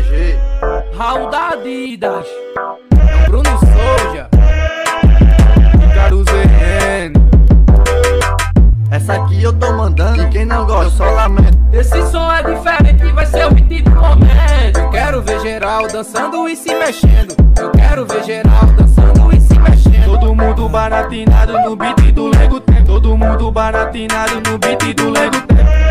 BTG. Raul da Adidas, Bruno Souza, Caruso RN. Essa aqui eu tô mandando. E quem não gosta, eu só lamento. Esse som é diferente, vai ser o hit do momento. Eu quero ver geral dançando e se mexendo. Eu quero ver geral dançando e se mexendo. Todo mundo baratinado no beat do Lego Tempo. Todo mundo baratinado no beat do Lego Tempo.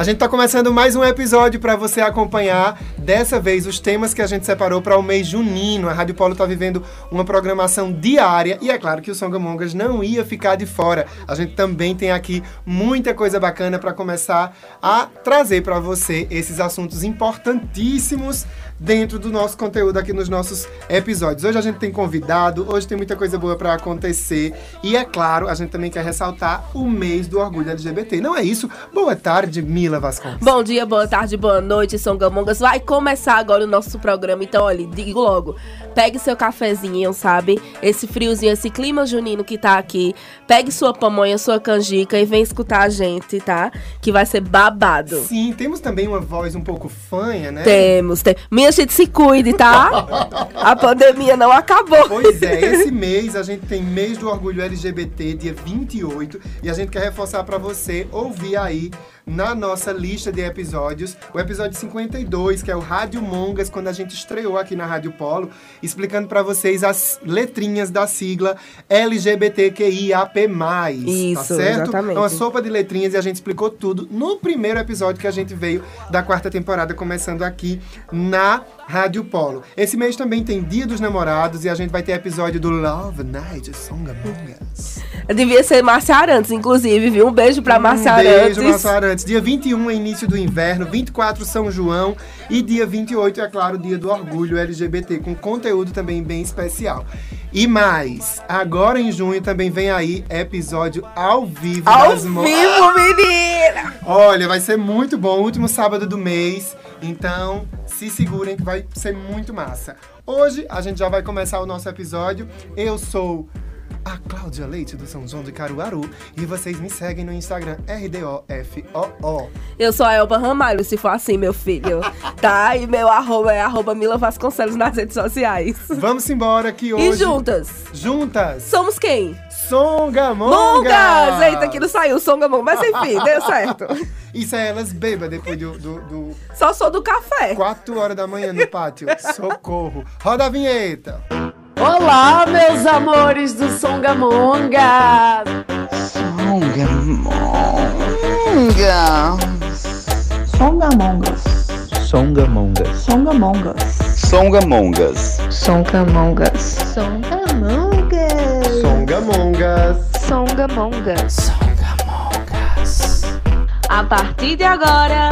A gente tá começando mais um episódio para você acompanhar. Dessa vez os temas que a gente separou para o mês junino. A Rádio Polo tá vivendo uma programação diária e é claro que o Songamongas não ia ficar de fora. A gente também tem aqui muita coisa bacana para começar a trazer para você esses assuntos importantíssimos dentro do nosso conteúdo aqui nos nossos episódios. Hoje a gente tem convidado, hoje tem muita coisa boa para acontecer e é claro, a gente também quer ressaltar o mês do orgulho LGBT. Não é isso? Boa tarde, Mila Vasconcelos. Bom dia, boa tarde, boa noite, São Gamongas. Vai começar agora o nosso programa, então, olha, digo logo, pegue seu cafezinho, sabe? Esse friozinho, esse clima junino que tá aqui. Pegue sua pamonha, sua canjica e vem escutar a gente, tá? Que vai ser babado. Sim, temos também uma voz um pouco fanha, né? Temos, tem. Minha gente se cuide, tá? A pandemia não acabou. Pois é, esse mês a gente tem mês do orgulho LGBT, dia 28, e a gente quer reforçar para você ouvir aí na nossa lista de episódios, o episódio 52, que é o Rádio Mongas, quando a gente estreou aqui na Rádio Polo, explicando para vocês as letrinhas da sigla LGBTQIAP+. Isso, tá certo? exatamente. É uma sopa de letrinhas e a gente explicou tudo no primeiro episódio que a gente veio da quarta temporada, começando aqui na Rádio Polo. Esse mês também tem Dia dos Namorados e a gente vai ter episódio do Love Night Song Among Us. Devia ser Márcia Arantes, inclusive, viu? Um beijo pra Márcia um Arantes. beijo, Márcia Arantes. Dia 21 é início do inverno, 24 São João e dia 28 é claro, dia do orgulho LGBT, com conteúdo também bem especial. E mais, agora em junho também vem aí episódio ao vivo Ao das Mo- vivo, menina! Olha, vai ser muito bom, último sábado do mês. Então, se segurem que vai ser muito massa. Hoje a gente já vai começar o nosso episódio. Eu sou a Cláudia Leite do São João de Caruaru e vocês me seguem no Instagram RDOFOO. Eu sou a Elba Ramalho, se for assim, meu filho. Tá? E meu arroba é arroba Mila Vasconcelos nas redes sociais. Vamos embora que hoje E juntas, juntas somos quem? Songamongas. Mongas! Eita, que não saiu Songamon, mas enfim, deu certo. Isso é elas bêbadas depois do, do, do Só sou do café. 4 horas da manhã no pátio. Socorro. Roda a vinheta. Olá, meus amores do Songamonga! Songamongas. Songamongas. Songamongas. Songamongas. Songamongas. Songamongas. Songamongas. A partir de agora,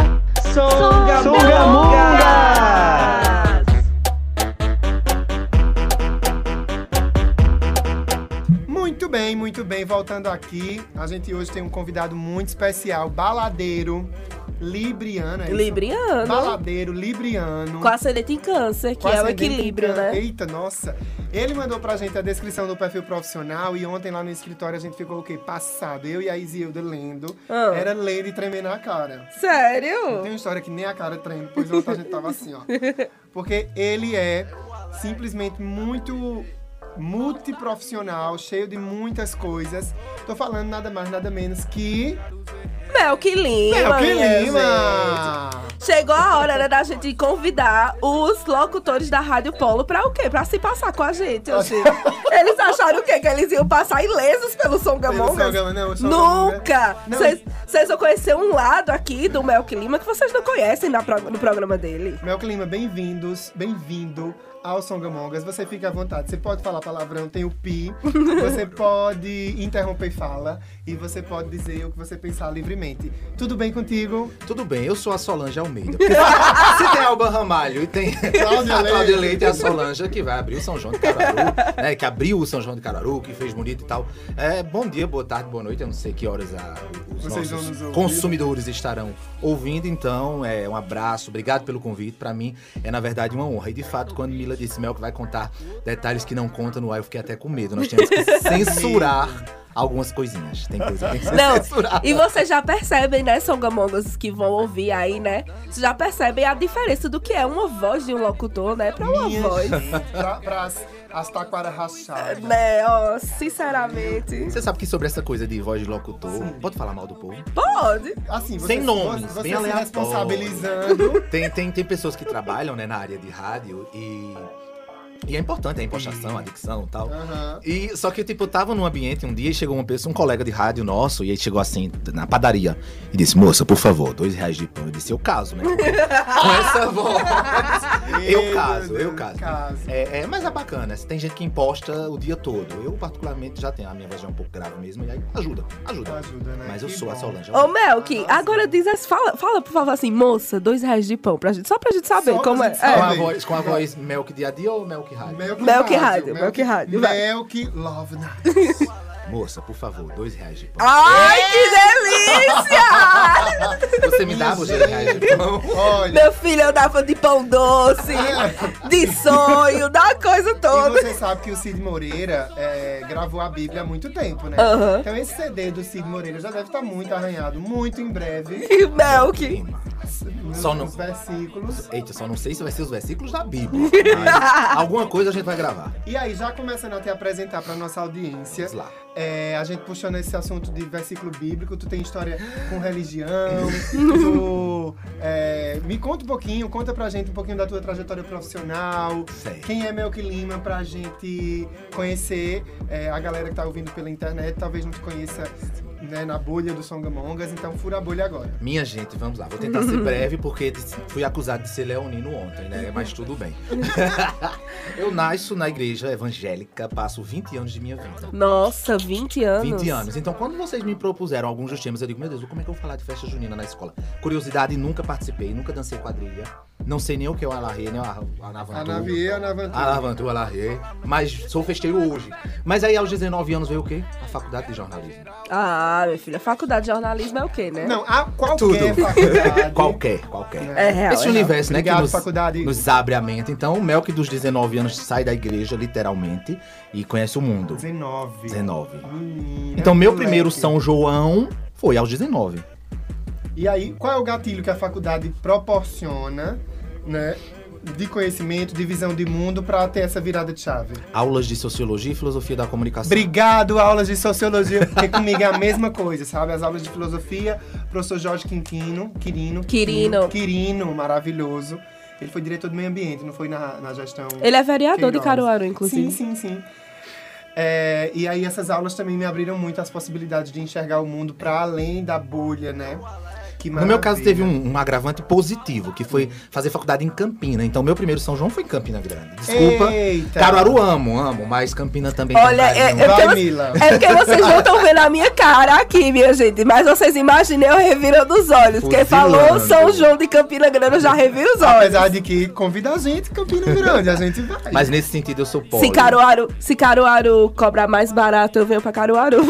Muito bem, muito bem. Voltando aqui, a gente hoje tem um convidado muito especial, baladeiro, libriano. é? Libriano. Baladeiro, libriano. Com ascendente em câncer, que é o equilíbrio, né? Eita, nossa. Ele mandou pra gente a descrição do perfil profissional e ontem lá no escritório a gente ficou o quê? Passado. Eu e a Isilda lendo. Ah. Era lendo e tremer na cara. Sério? Tem uma história que nem a cara treme, pois ontem a gente tava assim, ó. Porque ele é simplesmente muito multiprofissional, cheio de muitas coisas. Tô falando nada mais, nada menos que. Mel que Lima. Mel que minha Lima! Chegou a hora né, da gente convidar os locutores da Rádio Polo pra o quê? Pra se passar com a gente. Oxi. Eles acharam o quê? Que eles iam passar ilesos pelo Songamongas? Songamongas, não, o Songamongas. Nunca! Vocês vão conhecer um lado aqui do Melk Lima que vocês não conhecem na no programa dele. Mel Clima, bem-vindos, bem-vindo ao Songamongas. Você fica à vontade. Você pode falar palavrão, tem o pi. Você pode interromper fala. E você pode dizer o que você pensar livremente. Tudo bem contigo? Tudo bem, eu sou a Solange Almeida. Se, tem Alba Ramalho e tem Cláudia a Cláudia Leite. Leite e a Solange que vai abrir o São João de Caruaru, né? Que abriu o São João de Caruaru, que fez bonito e tal. É, bom dia, boa tarde, boa noite. Eu não sei que horas a- os Vocês nossos consumidores estarão ouvindo. Então, é um abraço, obrigado pelo convite. Pra mim é, na verdade, uma honra. E de fato, quando Mila disse Mel que vai contar detalhes que não conta no ar, eu fiquei até com medo. Nós temos que censurar algumas coisinhas. Tem coisa que tem que ser Não, censurada. e vocês já percebem, né, Songamongas que vão ouvir aí, né? Vocês já percebem a diferença do que é uma voz de um locutor, né? Pra uma Minha voz. gente, pra, pra as, as taquaras rachadas. Né, ó, sinceramente. Você sabe que sobre essa coisa de voz de locutor, pode falar mal do povo? Pode. Assim, você, Sem nomes, você, bem se aleatório. responsabilizando. Tem, tem, tem pessoas que trabalham né, na área de rádio e. E é importante a impostação, a dicção e tal. Aham. E só que, tipo, eu tava num ambiente um dia e chegou uma pessoa, um colega de rádio nosso, e aí chegou assim, na padaria, e disse, moça, por favor, dois reais de pão. Eu disse, eu caso, né? Com essa voz. eu caso, eu caso. caso. É, é, mas é bacana, tem gente que imposta o dia todo. Eu, particularmente, já tenho, a minha voz já é um pouco grave mesmo, e aí ajuda, ajuda. Ajuda, né? Mas eu Que sou a bom. Solange. Ô, Melk, agora diz assim, fala, fala, por favor, assim, moça, dois reais de pão pra gente, só pra gente saber Só como é. gente Com saber. a é. voz, com a voz Melk dia a dia ou Melk rádio? Melk Melk Rádio, Melk Rádio. Melk Love Night. Moça, por favor, dois reais de pão. Ai, que delícia! Você me dá os dois reais de pão? Olha, Meu filho, eu dava de pão doce, de sonho, da coisa e toda. você sabe que o Cid Moreira é, gravou a Bíblia há muito tempo, né? Aham. Então esse CD do Cid Moreira já deve estar muito arranhado, muito em breve. E Melk. Nos, Só não- nos versículos. Eita, só não sei se vai ser os versículos da Bíblia. Mas alguma coisa a gente vai gravar. E aí, já começando a te apresentar para nossa audiência, Vamos lá. É, a gente puxando esse assunto de versículo bíblico, tu tem história com religião, tu, é, me conta um pouquinho, conta pra gente um pouquinho da tua trajetória profissional, Sei. quem é Melk Lima pra gente conhecer, é, a galera que tá ouvindo pela internet, talvez não te conheça né, na bolha do Songamongas, então fura a bolha agora. Minha gente, vamos lá. Vou tentar ser breve porque fui acusado de ser leonino ontem, né? Mas tudo bem. Eu nasço na igreja evangélica, passo 20 anos de minha vida. Nossa, 20 anos. 20 anos. Então, quando vocês me propuseram alguns dos temas, eu digo, meu Deus, como é que eu vou falar de festa junina na escola? Curiosidade, nunca participei, nunca dancei quadrilha. Não sei nem o que é o alarrê, nem o a- a anavantu. Anavier, Anavantu. Alarrê. Mas sou festeiro hoje. Mas aí, aos 19 anos, veio o quê? A faculdade de jornalismo. Ah, minha filha, faculdade de jornalismo é o quê, né? Não, a qualquer Tudo. faculdade. Qualquer, qualquer. É real. Esse é universo, né, Obrigado, que nos, faculdade. nos abre a mente. Então, o Melk dos 19 anos sai da igreja, literalmente, e conhece o mundo. 19. 19. Menina, Então, meu moleque. primeiro São João foi aos 19. E aí, qual é o gatilho que a faculdade proporciona, né? De conhecimento, de visão de mundo, pra ter essa virada de chave? Aulas de Sociologia e Filosofia da Comunicação. Obrigado, aulas de sociologia, porque comigo é a mesma coisa, sabe? As aulas de filosofia, professor Jorge Quintino, Quirino. Quirino. Quirino, maravilhoso. Ele foi diretor do meio ambiente, não foi na, na gestão. Ele é vereador de. Caruaru, inclusive. Sim, sim, sim. É, e aí essas aulas também me abriram muito as possibilidades de enxergar o mundo para além da bolha, né? Que No meu caso, teve um, um agravante positivo, que foi fazer faculdade em Campina. Então, meu primeiro São João foi em Campina Grande. Desculpa. Eita. Caruaru amo, amo, mas Campina também tem Olha, é, é Vai, porque, é porque vocês não estão vendo a minha cara aqui, minha gente. Mas vocês imaginem eu revirando os olhos. Porque Fuzilando. falou São João de Campina Grande, eu já reviro os olhos. Apesar de que convida a gente, Campina Grande, a gente vai. Mas nesse sentido, eu sou pobre. Se Caruaru, se Caruaru cobrar mais barato, eu venho pra Caruaru.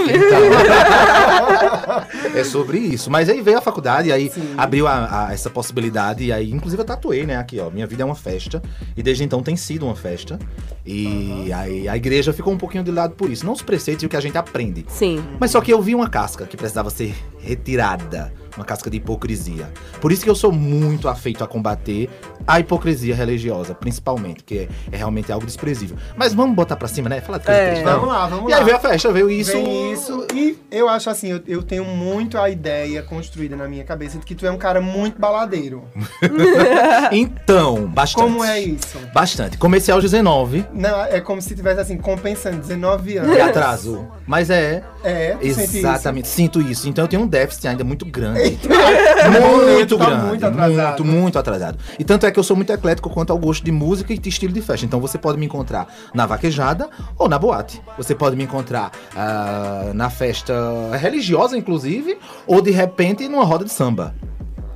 É sobre isso. Mas aí veio a faculdade, aí abriu a- a- essa possibilidade, e aí, inclusive, eu tatuei, né? Aqui, ó. Minha vida é uma festa. E desde então tem sido uma festa. E aí a igreja ficou um pouquinho de lado por isso. Não os preceitos e o que a gente aprende. Sim. Mas só que eu vi uma casca que precisava ser retirada. Uma casca de hipocrisia. Por isso que eu sou muito afeito a combater a hipocrisia religiosa, principalmente, que é, é realmente algo desprezível. Mas vamos botar pra cima, né? Falar de coisa É. triste? Vamos lá, vamos E lá. aí veio a festa, veio isso. Vem isso. E eu acho assim, eu, eu tenho muito a ideia construída na minha cabeça de que tu é um cara muito baladeiro. Então, bastante. Como é isso? Bastante. Comecei aos 19, Não, é como se tivesse assim, compensando 19 anos. de atraso. Mas é. É, Exatamente, sinto isso. Então eu tenho um déficit ainda muito grande. isso? O muito boleto tá grande. muito atrasado. muito, muito atrasado. E tanto é que eu sou muito eclético quanto ao gosto de música e de estilo de festa. Então você pode me encontrar na vaquejada ou na boate. Você pode me encontrar ah, na festa religiosa, inclusive, ou de repente numa roda de samba.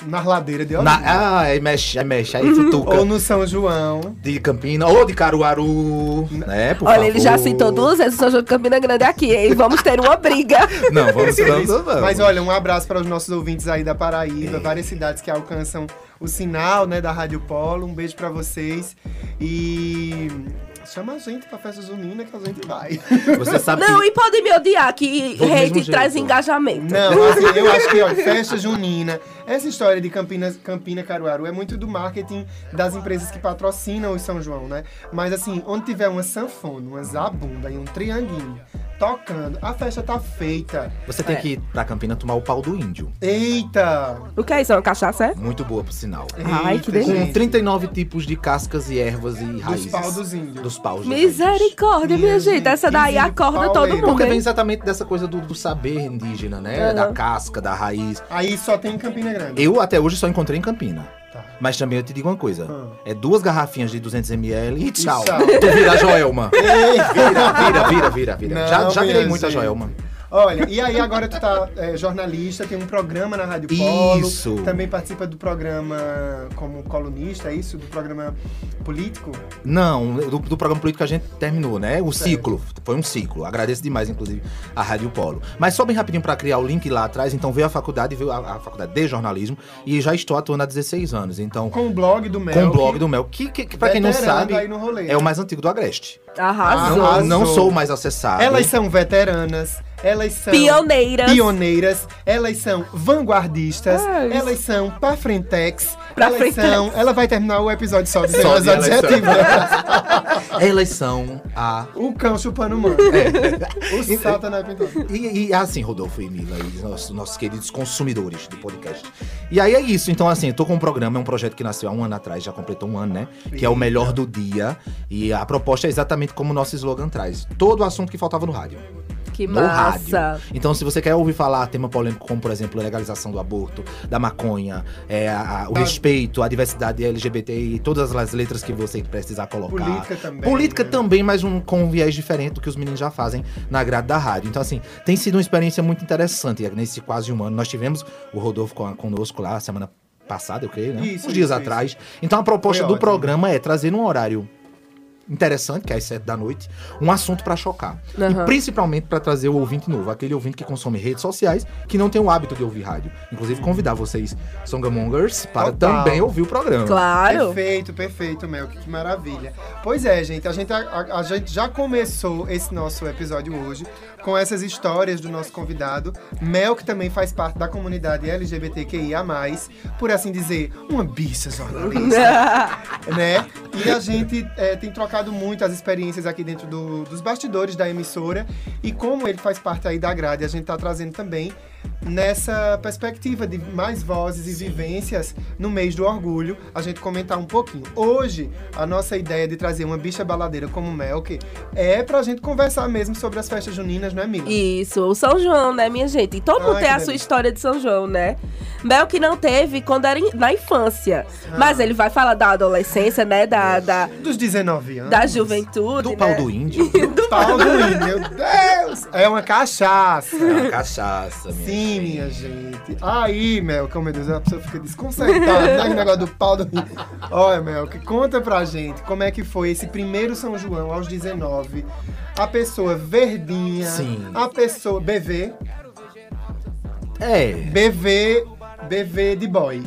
Na ladeira de Na, Olinda. ah, aí mexe, aí mexe, aí futuca. Ou no São João. De Campina ou de Caruaru, né? Por Olha, ele já favor. citou duas vezes o São João de Campina Grande aqui, hein? Vamos ter uma briga. Não, vamos, vamos, vamos. Mas olha, um abraço para os nossos ouvintes aí da Paraíba, várias cidades que alcançam o sinal, né, da Rádio Polo. Um beijo para vocês e chama a gente pra festa junina que a gente vai. Você sabe Não, que... e podem me odiar, que Do hate traz jeito. engajamento. Não, assim, eu acho que, ó, festa junina, essa história de Campinas, Campina Caruaru é muito do marketing das empresas que patrocinam o São João, né? Mas assim, onde tiver uma sanfona, uma zabumba e um trianguinho tocando, a festa tá feita. Você tem É. que ir pra Campina tomar o pau do índio. Eita! O que é isso? É uma cachaça, é? Muito boa, por sinal. Ai, que delícia. Com gente. 39 tipos de cascas e ervas e raízes. pau dos índios. Dos paus dos índios. Misericórdia, minha Minha gente. Essa daí gente, acorda todo pauleiro. mundo. Porque vem hein? exatamente dessa coisa do, do saber indígena, né? Aham. Da casca, da raiz. Aí só tem em Campina Grande. Eu até hoje só encontrei em Campina. Mas também eu te digo uma coisa. Ah. É duas garrafinhas de 200ml e tchau. tchau. Tu vira a Joelma. Vira, vira, vira, vira, vira. Não, já já virei muito a. Joelma. Olha, e aí agora tu tá é, jornalista, tem um programa na Rádio Polo. Isso. Também participa do programa como colunista, é isso? Do programa político? Não, do, do programa político a gente terminou, né? O ciclo. Foi um ciclo. Agradeço demais, inclusive, a Rádio Polo. Mas só bem rapidinho pra criar o link lá atrás. Então veio a faculdade, veio a, a faculdade de jornalismo. E já estou atuando há 16 anos. Então, Com o blog do Mel. com o blog do Mel. Que, que, que pra quem não sabe, aí no rolê. é o mais antigo do Agreste. Arrasou. Não, não sou o mais acessado. Elas são veteranas, elas são Pioneiras. pioneiras, elas são vanguardistas, É isso. elas são pra frentex, Pra elas frentex. são. Ela vai terminar o episódio só dizendo os elas adjetivos. Elas são a. o cão chupando mano. É. O satanás pintou. E, e assim, Rodolfo e Mila, e os nossos, nossos queridos consumidores do podcast. E aí é isso. Então, assim, eu tô com um programa, é um projeto que nasceu há um ano atrás, já completou um ano, né? Que é o melhor do dia. E a proposta é exatamente como o nosso slogan traz: todo o assunto que faltava no rádio. Que no rádio. massa. Então, se você quer ouvir falar tema polêmico, como por exemplo a legalização do aborto, da maconha, é, a- a- o Da- respeito, a diversidade LGBT e todas as letras que você precisar colocar. Política também, Política né? também, mas um, com um viés diferente do que os meninos já fazem na grade da rádio. Então, assim, tem sido uma experiência muito interessante. Nesse quase um ano, nós tivemos o Rodolfo com- conosco lá semana passada, eu creio, né? Isso, Uns dias isso, atrás. Então, a proposta Foi do ótimo. programa é trazer num horário interessante, que é às sete da noite, um assunto pra chocar. Aham. E principalmente pra trazer o ouvinte novo, aquele ouvinte que consome redes sociais, que não tem o hábito de ouvir rádio. Inclusive, convidar vocês, Songamongers, para Total. também ouvir o programa. Claro. Perfeito, perfeito, Mel, que, que maravilha. Pois é, gente, a gente, a- a gente já começou esse nosso episódio hoje com essas histórias do nosso convidado, Mel, que também faz parte da comunidade LGBTQIA+, por assim dizer, uma bicha jornalista, né? E a gente é, tem trocado muito as experiências aqui dentro do- dos bastidores da emissora e como ele faz parte aí da grade, a gente tá trazendo também nessa perspectiva de mais vozes e vivências no mês do orgulho, a gente comentar um pouquinho. Hoje, a nossa ideia de trazer uma bicha baladeira como Melk é pra gente conversar mesmo sobre as festas juninas, não é, Mila? Isso, o São João, né, minha gente? E todo mundo Ai, tem a sua história de São João, né? Mel que não teve quando era na infância. Ah. Mas ele vai falar da adolescência, né? Da, da, Dos 19 anos. da juventude. Do pau né? do índio. Do pau do índio, meu Deus! É uma cachaça. É uma cachaça, minha Sim, gente. minha gente. Aí, Mel, que, oh, meu Deus, a pessoa fica desconcertada, né? O negócio do pau do índio. Olha, Mel, que conta pra gente como é que foi esse primeiro São João aos 19. A pessoa verdinha. Sim. A pessoa. BV. É. BV. BV de boy.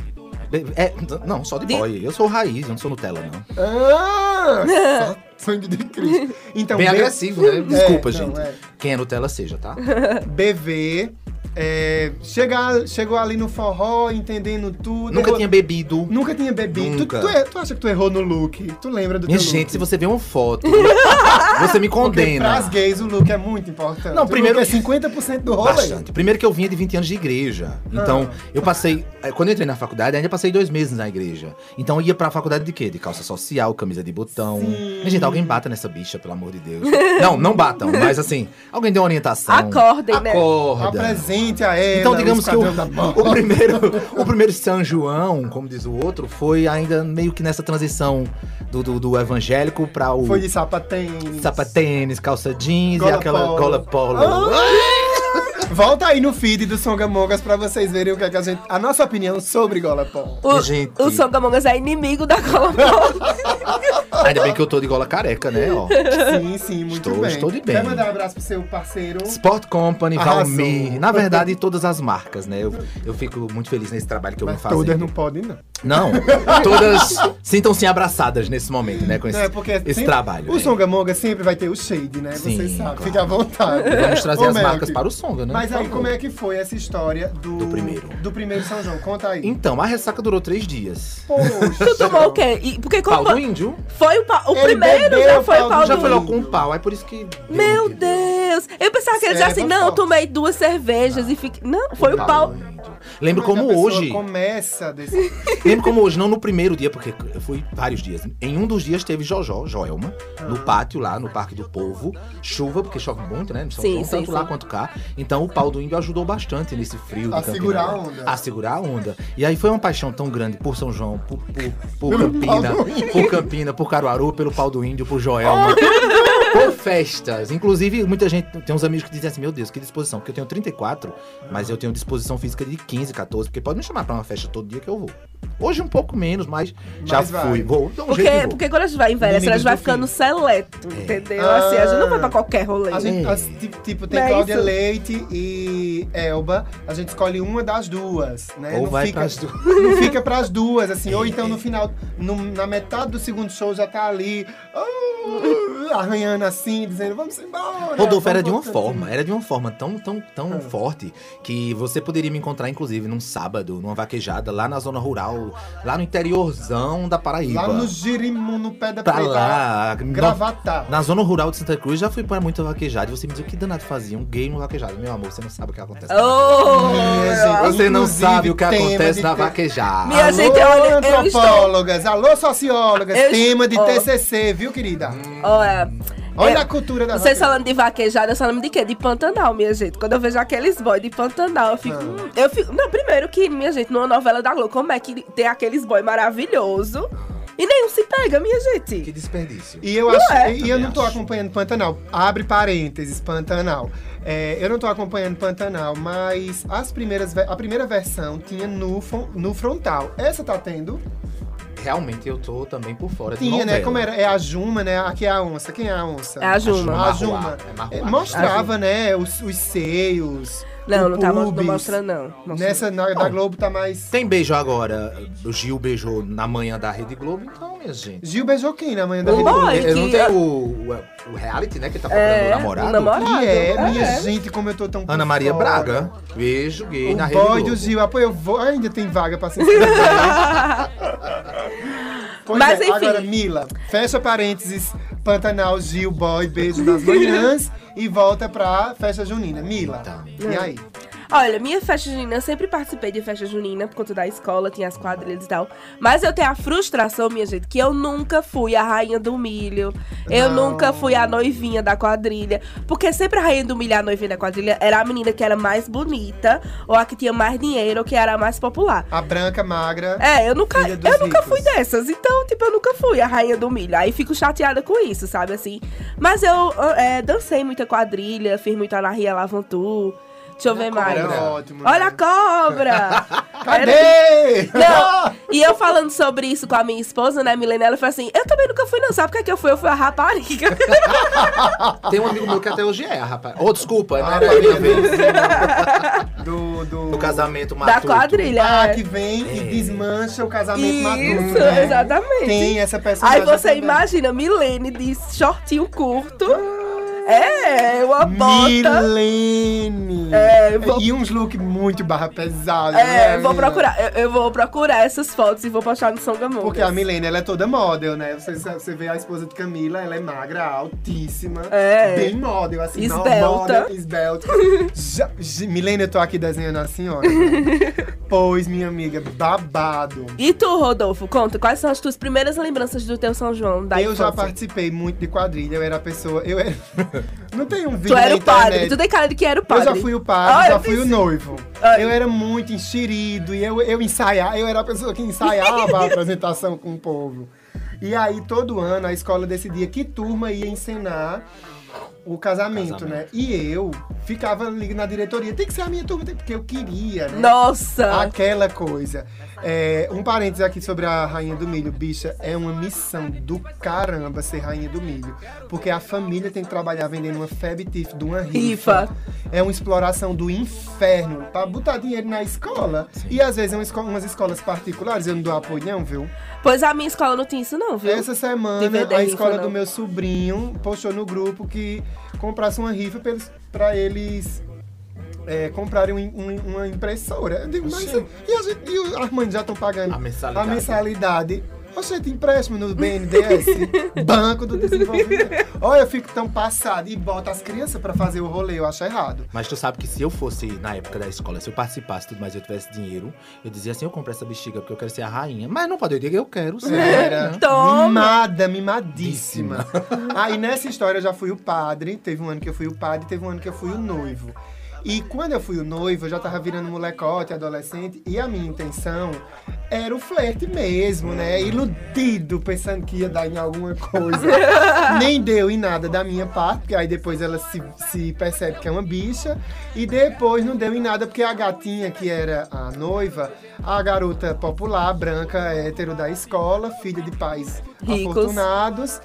é, Não, só de De- boy. Eu sou raiz, eu não sou Nutella, não. Ah! sangue de Cristo. Então, Bem B- agressivo, né? Desculpa, É, não, gente. é. Quem é Nutella seja, tá? BV. É, chegar, chegou ali no forró, entendendo tudo. Nunca errou- tinha bebido. Nunca tinha bebido. Tu, Nunca. tu, é- tu acha que tu errou no look? Tu lembra do Minha teu gente, look? se você vê uma foto, você me Porque condena. pras gays o look é muito importante. Não, O primeiro- look é 50% do rolê. Bastante. Primeiro que eu vinha de 20 anos de igreja. Então, Ah. eu passei. eh, Quando eu entrei na faculdade, ainda passei dois meses na igreja. Então, eu ia pra faculdade de quê? De calça social, camisa de botão. Minha gente, alguém bata nessa bicha, pelo amor de Deus. não, não batam, mas assim, alguém dê uma orientação. Acordem, né? Acorda. A ela. Então, digamos que o, o primeiro, o primeiro São João, como diz o outro, foi ainda meio que nessa transição do, do, do evangélico pra o Foi de sapatênis. sapatênis, calça jeans Gola e aquela polo. gola polo. Volta aí no feed do Songamongas pra vocês verem o que, é que a gente. A nossa opinião sobre Gola Polo. O, Gente. o Songamongas é inimigo da Cola Ainda bem que eu tô de gola careca, né? Ó. Sim, sim, muito Estou- bem. estou de bem. Quer mandar um abraço pro seu parceiro? Sport Company, Arrasou. Valmir, na verdade, todas as marcas, né? Eu, eu fico muito feliz nesse trabalho que eu Mas vim fazendo. todas não podem, não. Não, todas sintam-se abraçadas nesse momento, né? Com esse, é porque esse sempre- trabalho. O né? Songamonga sempre vai ter o shade, né? Sim, Vocês sabem. claro. Fique à vontade. Vamos trazer Ô, as Melk, marcas para o Songa, né? Mas aí, como é que foi essa história do, Do primeiro. do primeiro São João? Conta aí. Então, a ressaca durou três dias. Poxa. Tu tomou o quê? E- porque como Pau do índio. foi o, pa- o Ele primeiro, já foi o pau pau do- Já foi logo com um pau, é por isso que. Meu Deus! Eu pensava que ele dizia assim, não, eu tomei duas cervejas e fiquei... Não, foi o pau... Lembro a como hoje. começa desse... Lembro como hoje, não no primeiro dia, porque eu fui vários dias. Em um dos dias teve Jojó, Joelma, no pátio lá, no Parque do Povo. Chuva, porque chove muito, né? São Sim, João, sim, tanto lá sim. quanto cá. Então o pau do índio ajudou bastante nesse frio. A segurar a onda. A segurar a onda. E aí foi uma paixão tão grande por São João, por, por, por Campina, por Campina, por Caruaru, pelo pau do índio, por Joelma. por festas. Inclusive, muita gente, tem uns amigos que dizem assim, meu Deus, que disposição. Porque eu tenho 34, mas eu tenho disposição física de 15, 14. Porque pode me chamar pra uma festa todo dia que eu vou. Hoje um pouco menos, mas já Mas vai. fui. Vou, um Porque, jeito vou. porque quando a gente vai envelhecendo, a gente vai do ficando fim. seleto, entendeu? Assim, a gente não vai pra qualquer rolê. A gente, É. as- ti- tipo, tem Não é Cláudia isso? Leite e Elba. A gente escolhe uma das duas, né? Ou não vai fica, pras duas. Não fica pras duas, assim. Ou então no final, no- na metade do segundo show já tá ali, ah, arranhando assim, dizendo, vamos embora. Rodolfo era de uma voltar." forma, era de uma forma tão, tão, tão Ah. forte que você poderia me encontrar, inclusive, num sábado, numa vaquejada, lá na zona rural, lá no interiorzão da Paraíba. Lá no Girimum, no pé da pra Preta, lá, Gravatar. na zona rural de Santa Cruz, já fui para muita vaquejada. E você me diz o que danado fazia? Um gay no vaquejada. Meu amor, você não sabe o que acontece. na Oh, gente, Você não sabe o que acontece na te- vaquejada. Minha Alô, gente, olha, eu estou- antropólogas, alô, sociólogas, Eu tema de estou- TCC, viu, querida? Olha, Olha eu- a cultura da Vocês falando de vaquejada, falando de quê? De Pantanal, minha gente. Quando eu vejo aqueles boy de Pantanal, eu fico. Ah. hum, eu fico. Não, primeiro que, minha gente, numa novela da Globo, como é que tem aqueles boy maravilhoso e nenhum se pega, minha Que gente? desperdício. E eu acho, é? e eu não tô acho. acompanhando Pantanal. Abre parênteses, Pantanal. É, eu não tô acompanhando Pantanal, mas as primeiras, a primeira versão tinha no, no frontal. Essa tá tendo? Realmente eu tô também por fora de Tinha, né? Como era? É a Juma, né? Aqui é a onça. Quem é a onça? É a Juma. A Marruá, Juma. é Marruá. É, mostrava, né? Os, os seios. Não, o não tá não mostrando, não. Nessa na, da Globo tá mais. Tem beijo agora. O Gil beijou na manhã da Rede Globo, então, minha gente. Gil beijou quem na manhã da O Rede Globo? Eu não que- tenho o, o, o reality, né? Que tá procurando É, o namorado. o namorado. Que é, É. minha gente, como eu tô tão. Ana Maria fora. Braga. Beijo gay O na Rede boy Globo. do Gil. Ah, pô, eu vou. Ainda tem vaga pra se inscrever. Pois Mas, é, enfim. Agora, Mila, fecha parênteses, Pantanal, Gil, boy, beijo nas manhãs e volta pra festa junina. Mila, Então. e aí? Olha, minha festa junina, eu sempre participei de festa junina por conta da escola, tinha as quadrilhas e tal. Mas eu tenho a frustração, minha gente, que eu nunca fui a rainha do milho. Eu Não. nunca fui a noivinha da quadrilha. Porque sempre a rainha do milho e a noivinha da quadrilha era a menina que era mais bonita, ou a que tinha mais dinheiro, ou que era a mais popular. A branca, magra. É, eu nunca, eu nunca fui dessas. Então, tipo, eu nunca fui a rainha do milho. Aí fico chateada com isso, sabe assim? Mas eu é, dancei muita quadrilha, fiz muita Ria Lavantu. Deixa eu ver mais. Era ótimo. Olha a cobra! Cadê? Não, e eu falando sobre isso com a minha esposa, né, Milena, ela falou assim: Eu também nunca fui, não. Sabe por que, que eu fui? Eu fui a rapariga. Tem um amigo meu que até hoje é, rapaz. Oh, desculpa, Ah, não é pra minha vez. do, do, Do casamento da matuto. quadrilha. Ah, é. que vem e desmancha o casamento Isso, maduro, né? exatamente. Tem essa Aí personagem você também. imagina Milene de shortinho curto. É, uma bota. Milene! É, vou- E uns looks muito barra pesada, É, né, vou menina? procurar. Eu, eu vou procurar essas fotos e vou postar no Songamongas. Porque a Milene, ela é toda model, né? Você, você vê a esposa de Camila, ela é magra, altíssima. É. Bem model, assim. não, Esbelta. model, esbelta. Já- já- Milene, eu tô aqui desenhando a senhora. pois, minha amiga, babado. E tu, Rodolfo, conta, quais são as tuas primeiras lembranças do teu São João da eu já infância? participei muito de quadrilha, eu era a pessoa. Eu era. Não tem um vídeo Tu era o padre, tu tem cara de que era o padre. Eu já fui o padre, Ah, já fui o noivo. Eu era muito enxerido e eu, eu ensaiava, eu era a pessoa que ensaiava a apresentação com o povo. E aí, todo ano, a escola decidia que turma ia encenar o casamento, Casamento. né? E eu ficava ali na diretoria, tem que ser a minha turma, tem- porque eu queria, né? Nossa! Aquela coisa. É, um parênteses aqui sobre a Rainha do Milho. Bicha, é uma missão do caramba ser Rainha do Milho. Porque a família tem que trabalhar vendendo uma FebTif de uma rifa. Rifa. É uma exploração do inferno pra botar dinheiro na escola. E às vezes é uma esco- umas escolas particulares, eu não dou apoio não, viu? Pois a minha escola não tinha isso não, viu? Essa semana, DVD a rifa, escola não. do meu sobrinho postou no grupo que comprasse uma rifa pra eles, pra eles é, comprarem um- um- uma impressora. Eu digo, mas e, a gente- e o- as mães já estão pagando A mensalidade. a mensalidade. Oxente, empréstimo no BNDES, Banco do Desenvolvimento. Olha, eu fico tão passado e bota as crianças pra fazer o rolê, eu acho errado. Mas tu sabe que se eu fosse, na época da escola, se eu participasse tudo, mas eu tivesse dinheiro, eu dizia assim, eu comprei essa bexiga porque eu quero ser a rainha. Mas não pode, eu digo, eu quero ser. Era? Toma! mimada, mimadíssima. Aí nessa história eu já fui o padre, teve um ano que eu fui o padre, teve um ano que eu fui o noivo. E quando eu fui o noivo, eu já tava virando molecote, adolescente, e a minha intenção era o flerte mesmo, né? Iludido, pensando que ia dar em alguma coisa. Nem deu em nada da minha parte, porque aí depois ela se, se percebe que é uma bicha. E depois não deu em nada, porque a gatinha que era a noiva, a garota popular, branca, hétero da escola, filha de pais Ricos. afortunados.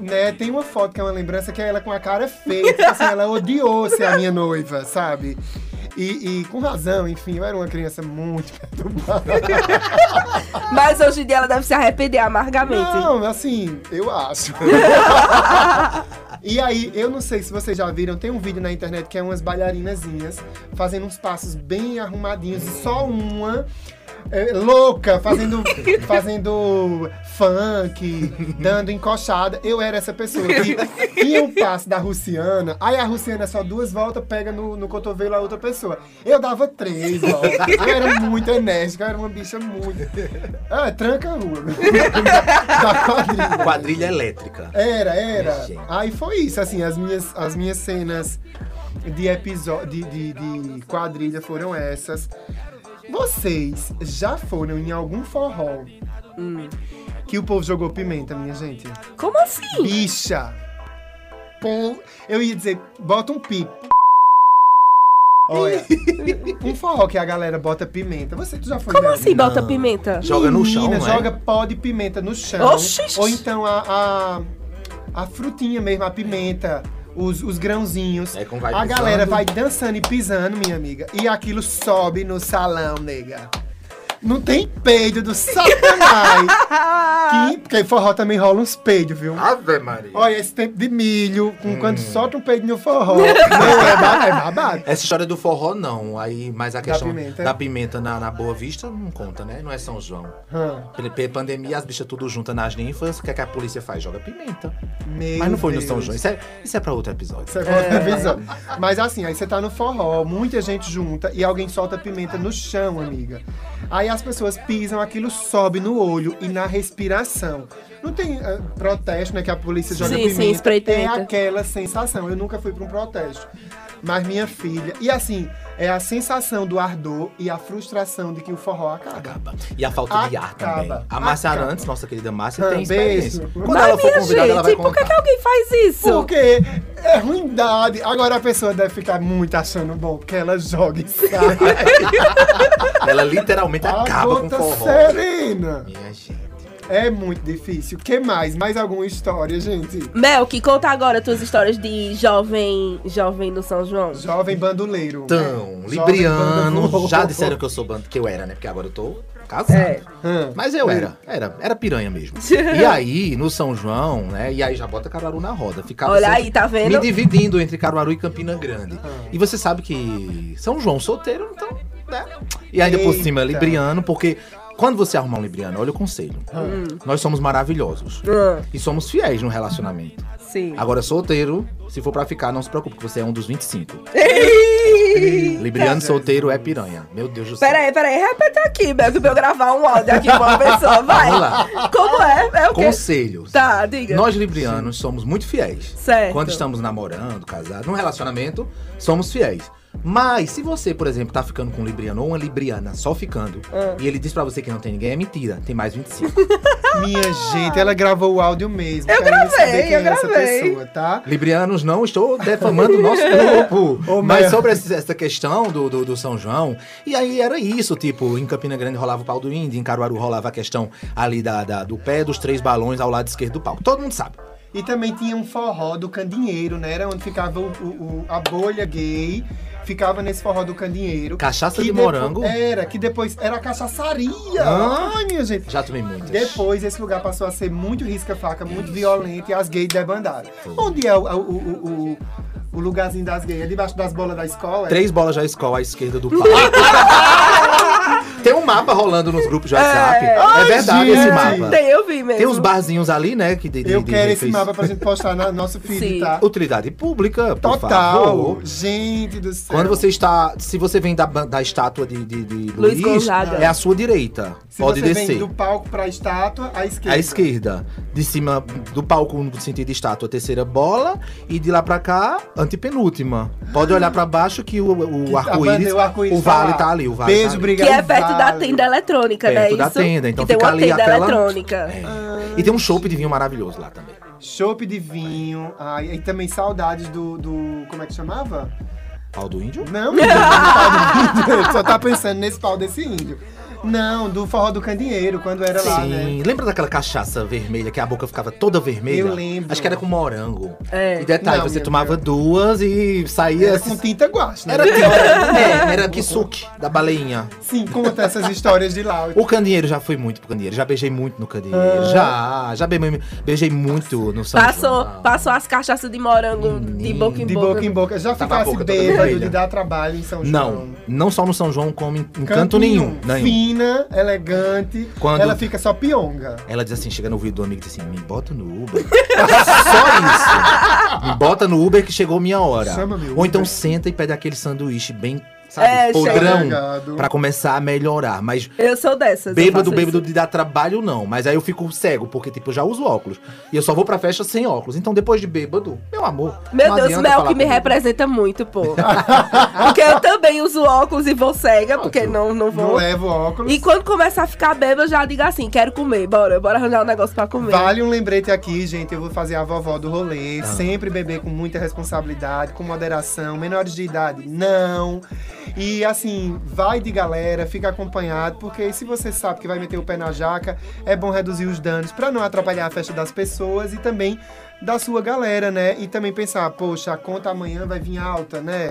Né, tem uma foto que é uma lembrança que é ela com a cara feia, tipo assim, ela odiou ser a minha noiva, sabe? E, e com razão, enfim, eu era uma criança muito perturbada. Mas hoje em dia ela deve se arrepender amargamente. Não, assim, eu acho. e aí, eu não sei se vocês já viram, tem um vídeo na internet que é umas bailarinazinhas fazendo uns passos bem arrumadinhos e só uma é, louca, fazendo, fazendo funk, dando encoxada. Eu era essa pessoa que tinha um passo da Russiana, aí a Russiana só duas voltas, pega no, no cotovelo a outra pessoa. Eu dava três voltas. Eu era muito enérgica, eu era uma bicha muito. Ah, tranca a rua. da quadrilha. Quadrilha elétrica. Era, era. Aí foi isso, assim, as minhas, as minhas cenas de episódio de, de, de quadrilha foram essas. Vocês já foram em algum forró que o povo jogou pimenta, minha gente? Como assim? Bicha! Pô, eu ia dizer, bota um pi. Olha, um forró que a galera bota pimenta. Você tu já foi Como assim bota pimenta? Joga no chão, Menina, não é? joga pó de pimenta no chão. Oxi. Ou então a, a, a frutinha mesmo, a pimenta. Os, os grãozinhos. É, como vai a pisando. galera vai dançando e pisando, minha amiga. E aquilo sobe no salão, nega. Não tem peido do satanás. que, porque forró também rola uns peidos, viu? Ave Maria. Olha, esse tempo de milho, com, Hum. quando solta um peido no forró. não é babado, é babado. Essa história do forró, não. Aí, mas a questão pimenta. da pimenta na, na Boa Vista não conta, né? Não é São João. Pela pandemia, as bichas tudo juntas nas ninfas. O que, é que a polícia faz? Joga pimenta. Meu mas não foi no Deus. São João. Isso é, isso é pra outro episódio. Você volta a visão. Mas assim, aí você tá no forró, muita gente junta e alguém solta pimenta no chão, amiga. Aí as pessoas pisam, aquilo sobe no olho e na respiração. Não tem ah, protesto, né? Que a polícia joga Sim, pimenta. sim, spray é pimenta. aquela sensação. Eu nunca fui pra um protesto. Mas minha filha. E assim, é a sensação do ardor e a frustração de que o forró acaba. Acaba. E a falta de ar Acaba. também. A Márcia Acaba. Arantes, nossa querida Márcia, Ah, tem experiência. beijo. Quando Mas, ela for convidada, ela vai gente, por que, contar. que alguém faz isso? Porque é ruindade. Agora a pessoa deve ficar muito achando bom, porque ela joga e sai. Ela literalmente a acaba com o forró. serena. Minha gente. É muito difícil. O que mais? Mais alguma história, gente? Mel, que conta agora tuas histórias de jovem, jovem no São João. Jovem bandoleiro. Então, Libriano, já disseram que eu sou bando, que eu era, né? Porque agora eu tô Casado. É. Hum. Mas eu era, era, era piranha mesmo. E aí, no São João, né? E aí já bota Caruaru na roda. Ficava Olha aí, tá vendo? Me dividindo entre Caruaru e Campina Grande. E você sabe que São João solteiro, então, né? E ainda por cima, Eita. libriano, porque quando você arrumar um libriano, olha o conselho. Hum. Nós somos maravilhosos. Hum, E somos fiéis no relacionamento. sim. Agora, solteiro, se for pra ficar, não se preocupe, que você é um dos 25. Libriano solteiro é piranha. Meu Deus do céu. Peraí, peraí, repete aqui, Beto, pra eu gravar um áudio aqui pra uma pessoa, vai. Vamos lá. Como é? É o quê? Conselhos. Tá, diga. Nós librianos somos muito fiéis. Certo. Quando estamos namorando, casados, num relacionamento, somos fiéis. Mas se você, por exemplo, tá ficando com um libriano ou uma libriana só ficando, Ah. e ele diz pra você que não tem ninguém, é mentira. Tem mais 25. Minha gente, ela gravou o áudio mesmo. Eu gravei, saber quem eu é essa gravei. pessoa, tá? Librianos, não estou defamando o nosso grupo. Ô, Mas Mel. sobre essa questão do, do, do São João, e aí era isso, tipo, em Campina Grande rolava o pau do índio, em Caruaru rolava a questão ali da, da- do pé dos três balões ao lado esquerdo do palco. Todo mundo sabe. E também tinha um forró do Candinheiro, né? Era onde ficava o, o- o- a bolha gay. Ficava nesse forró do Candinheiro. Cachaça de morango? Era, que depois era a caçaçaria. Ah. Ai, minha gente. Já tomei muitas. Depois esse lugar passou a ser muito risca-faca, muito violento e as gays debandaram. Onde é o, o, o, o, o lugarzinho das gays? É debaixo das bolas da escola? Três bolas já escola à esquerda do palco. Tem um mapa rolando nos grupos de WhatsApp. É, Ai, verdade esse mapa. Tem, eu vi mesmo. Tem uns barzinhos ali, né? Que de, de, Eu de quero esse mapa pra gente postar no nosso feed, Sim. tá? Utilidade pública, por Total. favor. Gente do céu. Quando você está. Se você vem da, da estátua de, de, de Luiz Luiz, é a sua direita. Se Pode você descer. vem do palco pra estátua, à esquerda. À esquerda. De cima do palco no sentido de estátua, terceira bola. E de lá pra cá, antepenúltima. Pode olhar pra baixo que o, o arco-íris. o arco-íris O vale tá tá ali. O vale Beijo, tá ali. obrigado. Que é perto da tenda eletrônica, né? Perto da Isso? tenda, então que tem fica uma ali tenda aquela- eletrônica. É. E tem um chopp de vinho maravilhoso lá também. Chopp de vinho. Ai, e também saudades do, do. Como é que chamava? Pau do índio? Não, menino, do pau do índio. Só tá pensando nesse pau desse índio. Não, do forró do Candinheiro, quando era lá, Sim. né? Lembra daquela cachaça vermelha que a boca ficava toda vermelha? Eu lembro. Acho que era com morango. É. E detalhe, Não, você tomava duas e saía. Era com tinta guache, né? Era, é, era kisuke da baleinha. Sim, conta essas histórias de lá. O candeeiro já foi muito pro candeeiro, já beijei muito no candeeiro. Já, já beijei, beijei muito no São Passou, João. passou as cachaças de morango de boca em De boca. boca em boca. Já Tava ficasse boca bêbado de dar trabalho em São João. Não, não só no São João, como em, em canto nenhum. nenhum. Fina, elegante. Quando- Ela fica só pionga. Ela diz assim, chega no ouvido do amigo e diz assim, me bota no Uber. Só isso. Me bota no Uber que chegou minha hora. Chama Ou então senta e pede aquele sanduíche bem, sabe, É, podrão. chega. Pra começar a melhorar. Mas Eu sou dessas. Bêbado, bêbado isso. de dar trabalho, não. Mas aí eu fico cego, porque, tipo, eu já uso óculos. E eu só vou pra festa sem óculos. Então, depois de bêbado, meu amor. Meu não Deus, Mel falar que me comigo. representa muito, pô. porque eu também uso óculos e vou cega, porque não, não Não vou. levo óculos. E quando começar a ficar bêbado, eu já digo assim, quero comer, bora, bora arranjar um negócio pra comer. Vale um lembrete aqui, gente. Eu vou fazer a vovó do Ah. rolê. Sempre beber com muita responsabilidade, com moderação. Menores de idade, não. E assim, vai de galera, fica acompanhado, porque se você sabe que vai meter o pé na jaca, é bom reduzir os danos pra não atrapalhar a festa das pessoas e também da sua galera, né? E também pensar, poxa, a conta amanhã vai vir alta, né?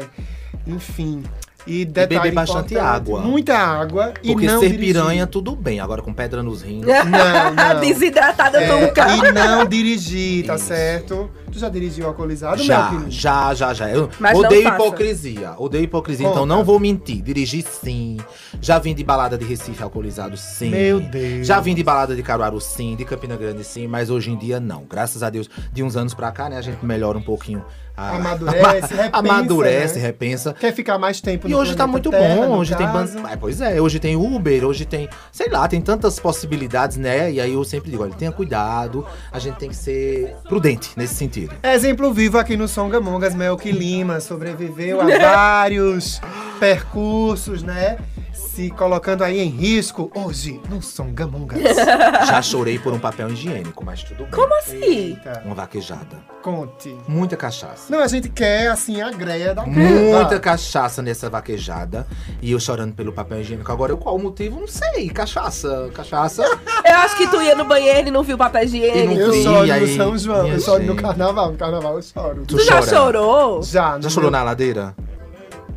Enfim. E detalhe beber bastante água. Muita água e Porque não ser dirigir. piranha, tudo bem. Agora com pedra nos rins. Não, não. Desidratada É, nunca. E não dirigir, tá Isso. certo? Tu já dirigiu alcoolizado, Já, meu querido? já, já, já. Eu Mas não odeio hipocrisia. Odeio hipocrisia, então Conta. não vou mentir. Dirigi sim. Já vim de balada de Recife alcoolizado, sim. Meu Deus. Já vim de balada de Caruaru, sim. De Campina Grande, sim. Mas hoje em dia, não. Graças a Deus, de uns anos pra cá, né, a gente melhora um pouquinho. A... Amadurece, repensa, Amadurece, né? repensa. Quer ficar mais tempo E hoje tá muito Terra, bom, hoje tem ban... Ah, Pois é, hoje tem Uber, hoje tem, sei lá, tem tantas possibilidades, né? E aí eu sempre digo, olha, tenha cuidado, a gente tem que ser prudente nesse sentido. Exemplo vivo aqui no Songamongas, Melk Lima sobreviveu a vários percursos, né? Se colocando aí em risco hoje no Songamongas. Já chorei por um papel higiênico, mas tudo bem. Como assim? Eita, Uma vaquejada. conte. Muita cachaça. Não, a gente quer, assim, a greia da Muita cachaça nessa vaquejada. E eu chorando pelo papel higiênico. Agora, qual o motivo? Não sei. Cachaça. Cachaça. Eu acho que tu ia no banheiro e não viu papel higiênico. E não Eu vi, choro no aí, São João, eu choro no gente. Carnaval. No carnaval eu choro. Tu Tu já chora? chorou? Já, Já chorou meu- na ladeira?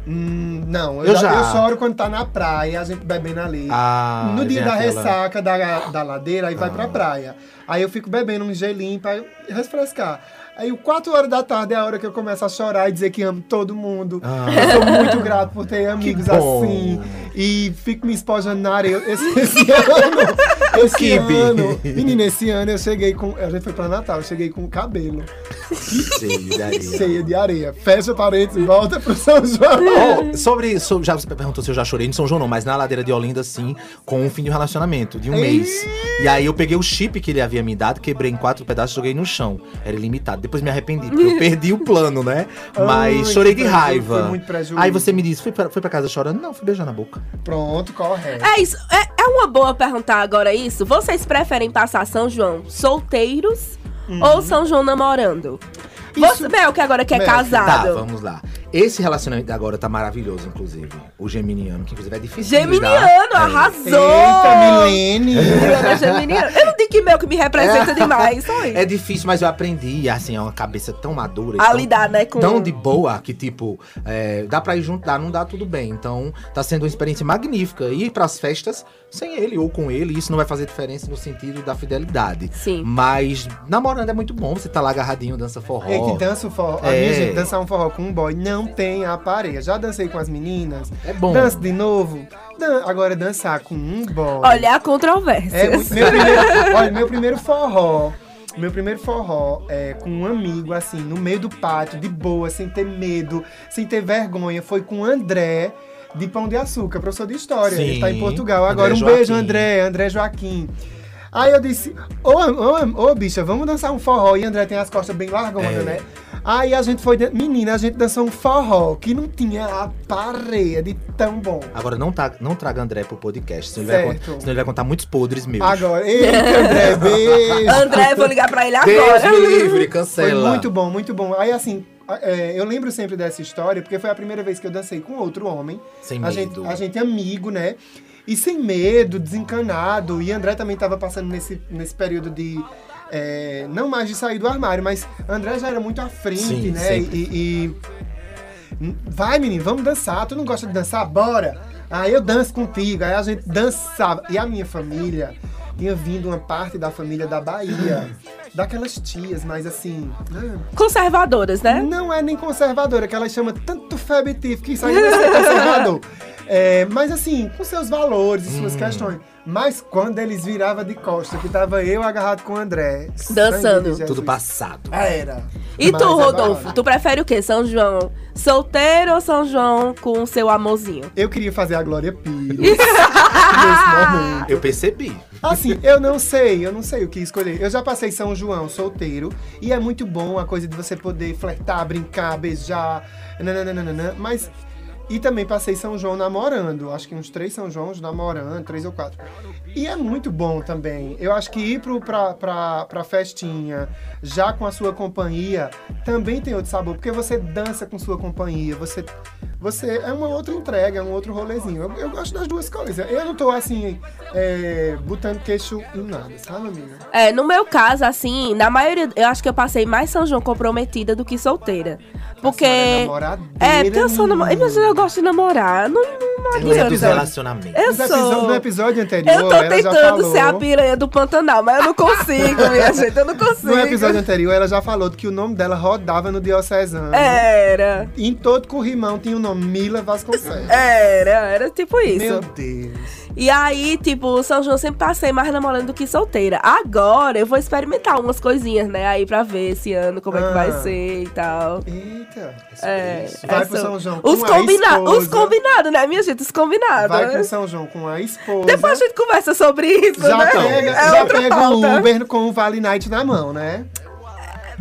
Hum, não, eu, Eu já, já. eu choro quando tá na praia, a gente bebendo ali. Ah, no dia da aquela- ressaca da, da ladeira, aí vai Ah. pra praia. Aí eu fico bebendo um gelinho pra refrescar. Aí, 4 horas da tarde é a hora que eu começo a chorar e dizer que amo todo mundo. Ah. Eu sou muito grato por ter amigos assim. E fico me espojando na areia. Esse, esse ano, esse ano, menina, esse ano eu cheguei com. A gente foi pra Natal, eu cheguei com o cabelo Cheio de areia. cheio de areia. Fecha parede e volta pro São João. Oh, sobre, sobre- Já você perguntou se eu já chorei no São João, não, mas na ladeira de Olinda, sim, com um fim de um relacionamento, de um mês. E aí eu peguei o chip que ele havia me dado, quebrei em quatro pedaços e joguei no chão. Era ilimitado. Depois me arrependi, porque eu perdi o plano, né? Mas Ai, chorei de raiva. foi muito prejuízo. Aí você me disse, foi pra, foi pra casa chorando? Não, fui beijar na boca. Pronto, correto. É isso. É, é uma boa perguntar agora isso. Vocês preferem passar São João solteiros ou São João namorando? Você, Mel, que agora que é Mel, Tá, casado. vamos lá. Esse relacionamento agora tá maravilhoso, inclusive. O geminiano, que inclusive é difícil. Geminiano, É. arrasou! Eita, Milene! Geminiano. Eu não digo que Mel que me representa demais, só isso. É difícil, mas eu aprendi, assim, é uma cabeça tão madura. A tão- lidar, né, com... Tão de boa que, tipo, é, dá pra ir junto, dá, não dá tudo bem. Então, tá sendo uma experiência magnífica. Ir pras festas sem ele ou com ele, isso não vai fazer diferença no sentido da fidelidade. Sim. Mas namorando é muito bom, você tá lá agarradinho, dança forró. É que dança o forró. A É. minha gente, dançar um forró com um boy não tem a pareia. Já dancei com as meninas. É bom. Danço de novo. Dan- Agora dançar com um boy. Olha a controvérsia. É muito- meu primeiro, olha, meu primeiro forró. Meu primeiro forró é com um amigo, assim, no meio do pátio, de boa, sem ter medo, sem ter vergonha. Foi com o André, de Pão de Açúcar, professor de História. Sim, Ele tá em Portugal. André Agora, um Joaquim. beijo, André, André Joaquim. Aí eu disse, ô, ô, ô, bicha, vamos dançar um forró. E André tem as costas bem largonas, É. né? Aí a gente foi, dan- menina, a gente dançou um forró que não tinha a pareia de tão bom. Agora não, tá, não traga André pro podcast, senão ele, vai, senão ele vai contar muitos podres meus. Agora, eita, André, beijo. André, vou ligar pra ele Deus agora. me livre, Foi cancela. muito bom, muito bom. Aí, assim, é, eu lembro sempre dessa história, porque foi a primeira vez que eu dancei com outro homem. Sem A medo. gente, a gente amigo, né? E sem medo, desencanado. E André também tava passando nesse, nesse período de. É, não mais de sair do armário, mas André já era muito à frente, Sim, né? sempre. E, e- Vai, menino, vamos dançar. Tu não gosta de dançar? Bora! Aí eu danço contigo. Aí a gente dançava. E a minha família tinha vindo uma parte da família da Bahia. Daquelas tias, mas assim. ah, Conservadoras, né? não é nem conservadora, que ela chama tanto febitif que isso é ser conservador. É, mas assim, com seus valores e Hum. suas questões. Mas quando eles viravam de costa, que tava eu agarrado com o André. Dançando. Tudo passado. Era. E Mas tu, agora- Rodolfo, tu prefere o quê? São João solteiro ou São João com o seu amorzinho? Eu queria fazer a Glória Pires nesse momento. Eu percebi. Assim, eu não sei, eu não sei o que escolher. Eu já passei São João solteiro e é muito bom a coisa de você poder flertar, brincar, beijar, nananana, mas e também passei São João namorando, acho que uns três São Joões namorando, três ou quatro. E é muito bom também. Eu acho que ir pro, pra, pra, pra festinha, já com a sua companhia, também tem outro sabor, porque você dança com sua companhia, você, você é uma outra entrega, é um outro rolezinho. Eu, eu gosto das duas coisas. Eu não tô assim, é, botando queixo em nada, sabe, amiga? É, no meu caso, assim, na maioria, eu acho que eu passei mais São João comprometida do que solteira. Porque. é É, porque eu sou namorada. Eu gosto de namorar. Não, não, Não é dos adianta. relacionamentos. Eu No episódio, sou. no episódio anterior, Eu tô ela já tentando falou... ser a piranha do Pantanal, mas eu não consigo, minha gente. Eu não consigo. No episódio anterior, ela já falou que o nome dela rodava no Diocesano. Era. Em todo corrimão tinha o nome Mila Vasconcelos. Era, era tipo isso. Meu Deus. E aí, tipo, São João eu sempre passei mais namorando do que solteira. Agora eu vou experimentar umas coisinhas, né? Aí pra ver esse ano como é que vai Ah. ser e tal. Eita. É, Vai é pro São João Os com a combinados, os combinados, né, minha gente? Os combinados. Vai né? pro São João com a esposa. Depois a gente conversa sobre isso, já né? pega, é já pega o. Uber com o Vale Night na mão, né?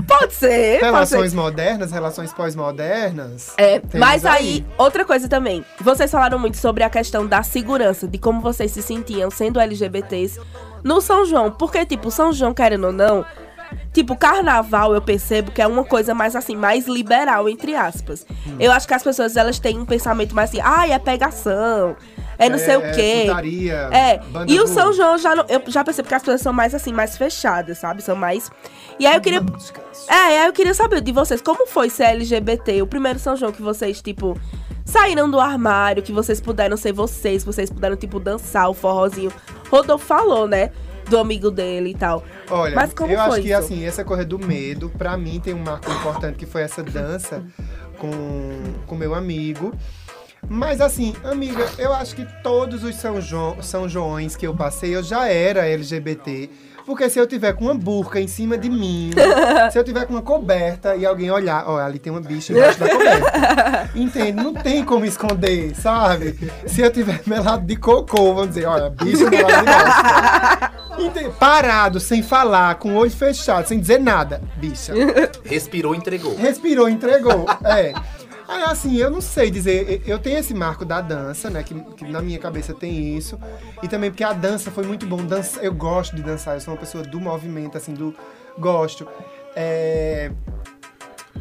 Pode ser, pode Relações ser. modernas, relações pós-modernas. É, mas aí, outra coisa também. Vocês falaram muito sobre a questão da segurança, de como vocês se sentiam sendo LGBTs no São João. Porque, tipo, São João, querendo ou não, tipo, carnaval eu percebo que é uma coisa mais assim, mais liberal, entre aspas. Hum. Eu acho que as pessoas, elas têm um pensamento mais assim, ai, é pegação, é não sei o quê. putaria, É, e o São João já não, eu já percebo que as pessoas são mais assim, mais fechadas, sabe? São mais. E aí eu queria. É, aí eu queria saber de vocês, como foi ser LGBT? O primeiro São João que vocês, tipo, saíram do armário, que vocês puderam ser vocês, que vocês puderam, tipo, dançar o forrozinho. Rodolfo falou, né? Do amigo dele e tal. Olha, Mas como eu foi acho que isso? assim, essa corrida do medo, pra mim tem um marco importante que foi essa dança com com meu amigo. Mas assim, amiga, eu acho que todos os São, João, São Joões que eu passei, eu já era LGBT. Porque se eu tiver com uma burca em cima de mim, se eu tiver com uma coberta e alguém olhar, ó, ali tem uma bicha embaixo da coberta. Entende? Não tem como esconder, sabe? Se eu tiver melado de cocô, vamos dizer, olha, bicha melado de bosta. Entende? Parado, sem falar, com o olho fechado, sem dizer nada, bicha. Respirou, entregou. Respirou, entregou. É. Aí, assim, eu não sei dizer. Eu tenho esse marco da dança, né? Que, que na minha cabeça tem isso. E também porque a dança foi muito bom. Dança, eu gosto de dançar. Eu sou uma pessoa do movimento, assim, do. Gosto. É,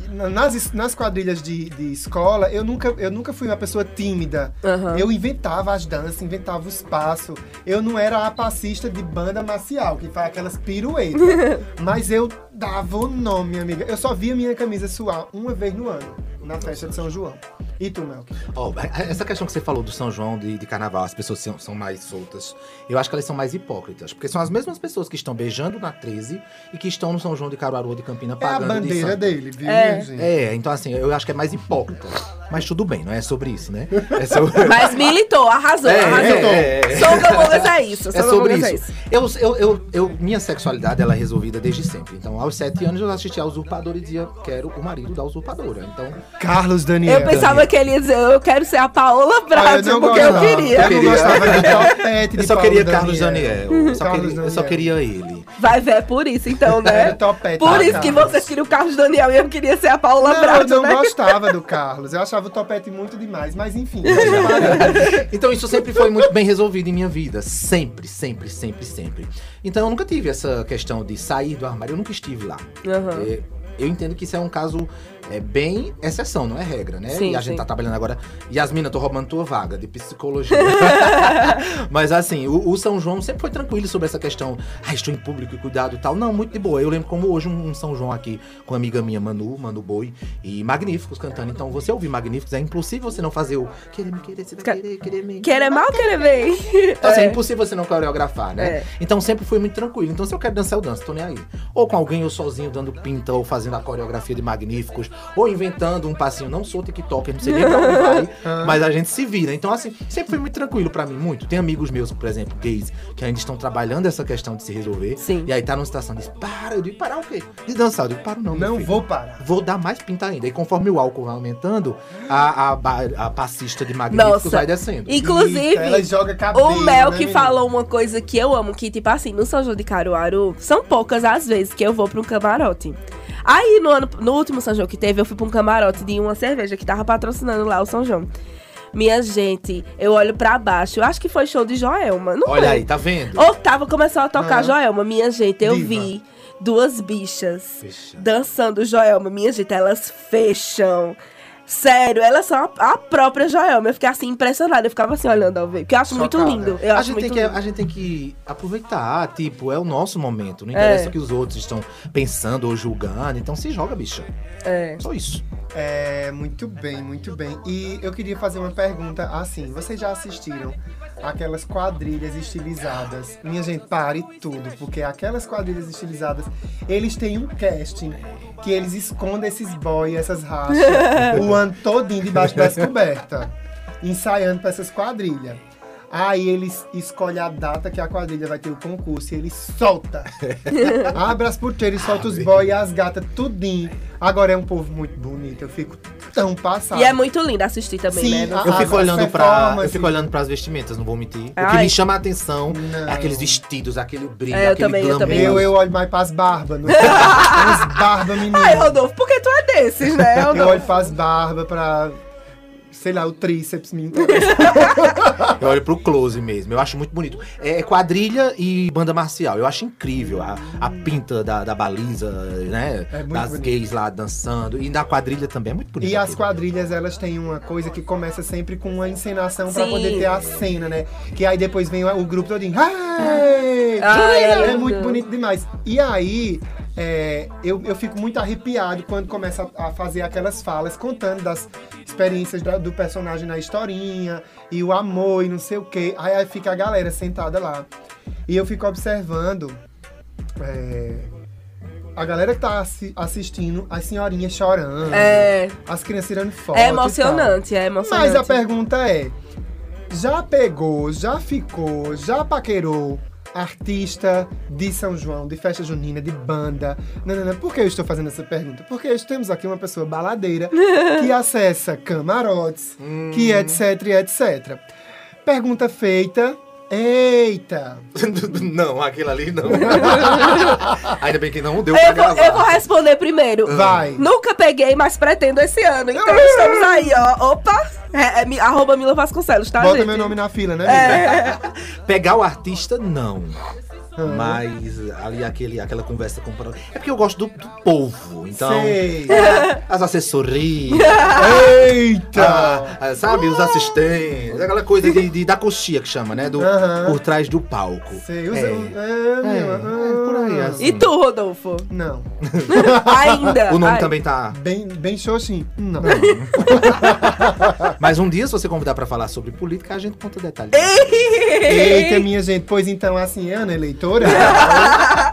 nas, nas quadrilhas de, de escola, eu nunca, eu nunca fui uma pessoa tímida. Aham. Eu inventava as danças, inventava os passos. Eu não era a passista de banda marcial, que faz aquelas piruetas. mas eu dava o nome, minha amiga. Eu só via minha camisa suar uma vez no ano, na festa de São João. E tu, Melk? Ó, essa questão que você falou do São João, de, de carnaval, as pessoas são, são mais soltas. Eu acho que elas são mais hipócritas. Porque são as mesmas pessoas que estão beijando na 13 e que estão no São João de Caruaru de Campina É a pagando de bandeira santo. dele, viu, É. gente? É, então assim, eu acho que é mais hipócrita. Mas tudo bem, não é sobre isso, né? É sobre... Mas militou, arrasou, É, arrasou. é, é. Sou é isso. É Sou sobre Gamongas é isso. Eu, eu, eu, eu- minha sexualidade ela é resolvida desde sempre. Então, aos sete anos eu assistia a Usurpadora e dizia, quero o marido da usurpadora. Então, Carlos Daniel. Eu pensava que ele ia dizer, eu quero ser a Paola Olha, Bracho, não porque eu queria. Eu não queria. gostava do topete de eu só Paulo queria Carlos Daniel. Daniel. Eu só, Carlos queria, eu só Daniel. queria ele. Vai ver, é por isso então, né? o topete Por da isso que Carlos. vocês queriam o Carlos Daniel e eu queria ser a Paola Não, Bracho, eu não né? gostava do Carlos. Eu achava o topete muito demais. Mas enfim, parar. Então isso sempre foi muito bem resolvido em minha vida. Sempre, sempre, sempre, sempre. Então eu nunca tive essa questão de sair do armário. Eu nunca estive lá. É, eu entendo que isso é um caso é, bem exceção, não é regra, né? Sim, e a gente sim. tá trabalhando agora. Yasmina, tô roubando tua vaga de psicologia. Mas assim, o, o São João sempre foi tranquilo sobre essa questão. Ah, estou em público e cuidado e tal. Não, muito de boa. Eu lembro como hoje um, um São João aqui com uma amiga minha, Manu, Manu Boi, e Magníficos cantando. Então você ouvir Magníficos é impossível você não fazer o querer me querer, você vai querer, querer me Querer mal, querer bem. então, assim, é É. impossível você não coreografar, né? É. Então sempre fui muito tranquilo. Então, se eu quero dançar, eu danço, tô nem aí. Ou com alguém, ou sozinho, dando pinta, ou fazendo a coreografia de magníficos, ou inventando um passinho. Não sou TikToker, não sei nem pra onde vai, mas a gente se vira. Então, assim, sempre foi muito tranquilo pra mim, muito. Tem amigos meus, por exemplo, gays, que ainda estão trabalhando essa questão de se resolver. Sim. E aí tá numa situação e diz: para, eu digo, parar o quê? De dançar, eu digo, para não. Não filho. vou parar. Vou dar mais pinta ainda. E conforme o álcool vai aumentando, a, a, a passista de magníficos Nossa. vai descendo. Inclusive, Eita, ela joga cabelo, o Mel né, que menina? falou uma coisa que eu amo, que tipo assim, no São João de Caruaru, são poucas as vezes que eu vou pra um camarote. Aí no, ano, no último São João que teve, eu fui pra um camarote de uma cerveja que tava patrocinando lá o São João. Minha gente, eu olho pra baixo, eu acho que foi show de Joelma, não Olha foi? aí, tá vendo? Octava começou a tocar Ah. Joelma. Minha gente, eu Diva. vi duas bichas Fecha. dançando Joelma. Minha gente, elas fecham. Sério, elas são a, a própria Joelma. Eu fiquei assim impressionada. Eu ficava assim olhando ao ver. Porque eu acho muito Chocada. lindo. Eu a, acho gente tem muito que, lindo. a gente tem que aproveitar, tipo, é o nosso momento. Não interessa É. o que os outros estão pensando ou julgando. Então se joga, bicha. É. Só isso. É, muito bem, muito bem. E eu queria fazer uma pergunta assim. Vocês já assistiram aquelas quadrilhas estilizadas? Minha gente, pare tudo, porque aquelas quadrilhas estilizadas, eles têm um casting que eles escondem esses boy, essas rachas, o ano todinho debaixo das cobertas, ensaiando pra essas quadrilhas. Aí eles escolhem a data que a quadrilha vai ter o concurso e eles solta. Abre as porteiras, solta os boys e as gatas, tudinho. Agora é um povo muito bonito, eu fico tão passado. E é muito lindo assistir também, Sim, né? a- Eu fico as olhando para, eu fico olhando para as vestimentas, não vou mentir. O que Ai. me chama a atenção Não. é aqueles vestidos, aquele brilho, É, eu aquele também, eu glamour. também Eu, eu olho mais pras barbas. Não? As barbas, menino. Ai, Rodolfo, por que tu é desses, né, Eu Rodolfo? olho pras barbas pra. Sei lá, o tríceps me interessa. Eu olho pro close mesmo. Eu acho muito bonito. É quadrilha e banda marcial. Eu acho incrível a, a pinta da, da baliza, né? É muito das bonito. gays lá dançando. E na quadrilha também é muito bonito. E as aquilo. quadrilhas, elas têm uma coisa que começa sempre com uma encenação pra Sim. poder ter a cena, né? Que aí depois vem o grupo todinho. Ai! Ai, é é muito bonito demais. E aí, é, eu, eu fico muito arrepiado quando começa a, a fazer aquelas falas, contando das experiências da- do personagem na historinha, e o amor, e não sei o quê. Aí, aí fica a galera sentada lá. E eu fico observando. é, a galera que tá assi- assistindo, as senhorinhas chorando, É. as crianças tirando foto. É e tal. emocionante, é emocionante. Mas a pergunta é: já pegou, já ficou, já paquerou artista de São João, de festa junina, de banda? Não, não, não. Por que eu estou fazendo essa pergunta? Porque temos aqui uma pessoa baladeira que acessa camarotes, que etc, etc. Pergunta feita. Eita! não, aquilo ali não. Ainda bem que não deu Eu pra vou, gravar. eu vou responder primeiro. Vai. Nunca peguei, mas pretendo esse ano. Então estamos aí, ó. Opa! É, é, arroba Mila Vasconcelos, tá, Bota gente? meu nome na fila, né? amiga? Pegar o artista, não. Mas ali aquele, aquela conversa com. É porque eu gosto do, do povo. Então. Sei. é, as assessorias. Eita! ah, ah, sabe, os assistentes. Aquela coisa de, de- da coxia que chama, né? Do. Por trás do palco. Sei, os, É. é, meu, ah, por aí, assim. E tu, Rodolfo? Não. Ainda. O nome Ai. também tá. Bem, bem xoxinho. Não. Mas um dia, se você convidar pra falar sobre política, a gente conta detalhes. Eita, minha gente. Pois então, assim, Ana, eleitora,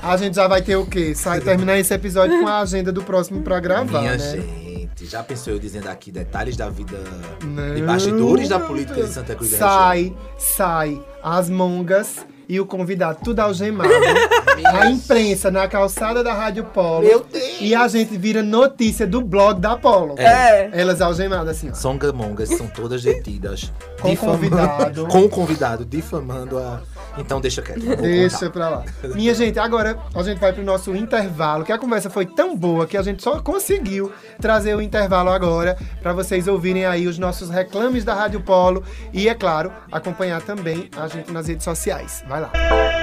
a gente já vai ter o quê? Sai, terminar esse episódio com a agenda do próximo pra gravar, Minha né? gente, já pensou eu dizendo aqui detalhes da vida Não. de bastidores da política de Santa Cruz da Região? Sai, sai as mongas e o convidado tudo algemado. a imprensa na calçada da Rádio Polo. Meu Deus! E a gente vira notícia do blog da Polo. É. Elas algemadas assim, ó. Songamongas são todas detidas. Com difamando- convidado. Com o convidado, difamando a. Então deixa quieto. Deixa pra lá. Minha gente, agora a gente vai pro nosso intervalo, que a conversa foi tão boa que a gente só conseguiu trazer o intervalo agora pra vocês ouvirem aí os nossos reclames da Rádio Polo e, é claro, acompanhar também a gente nas redes sociais. Vai lá.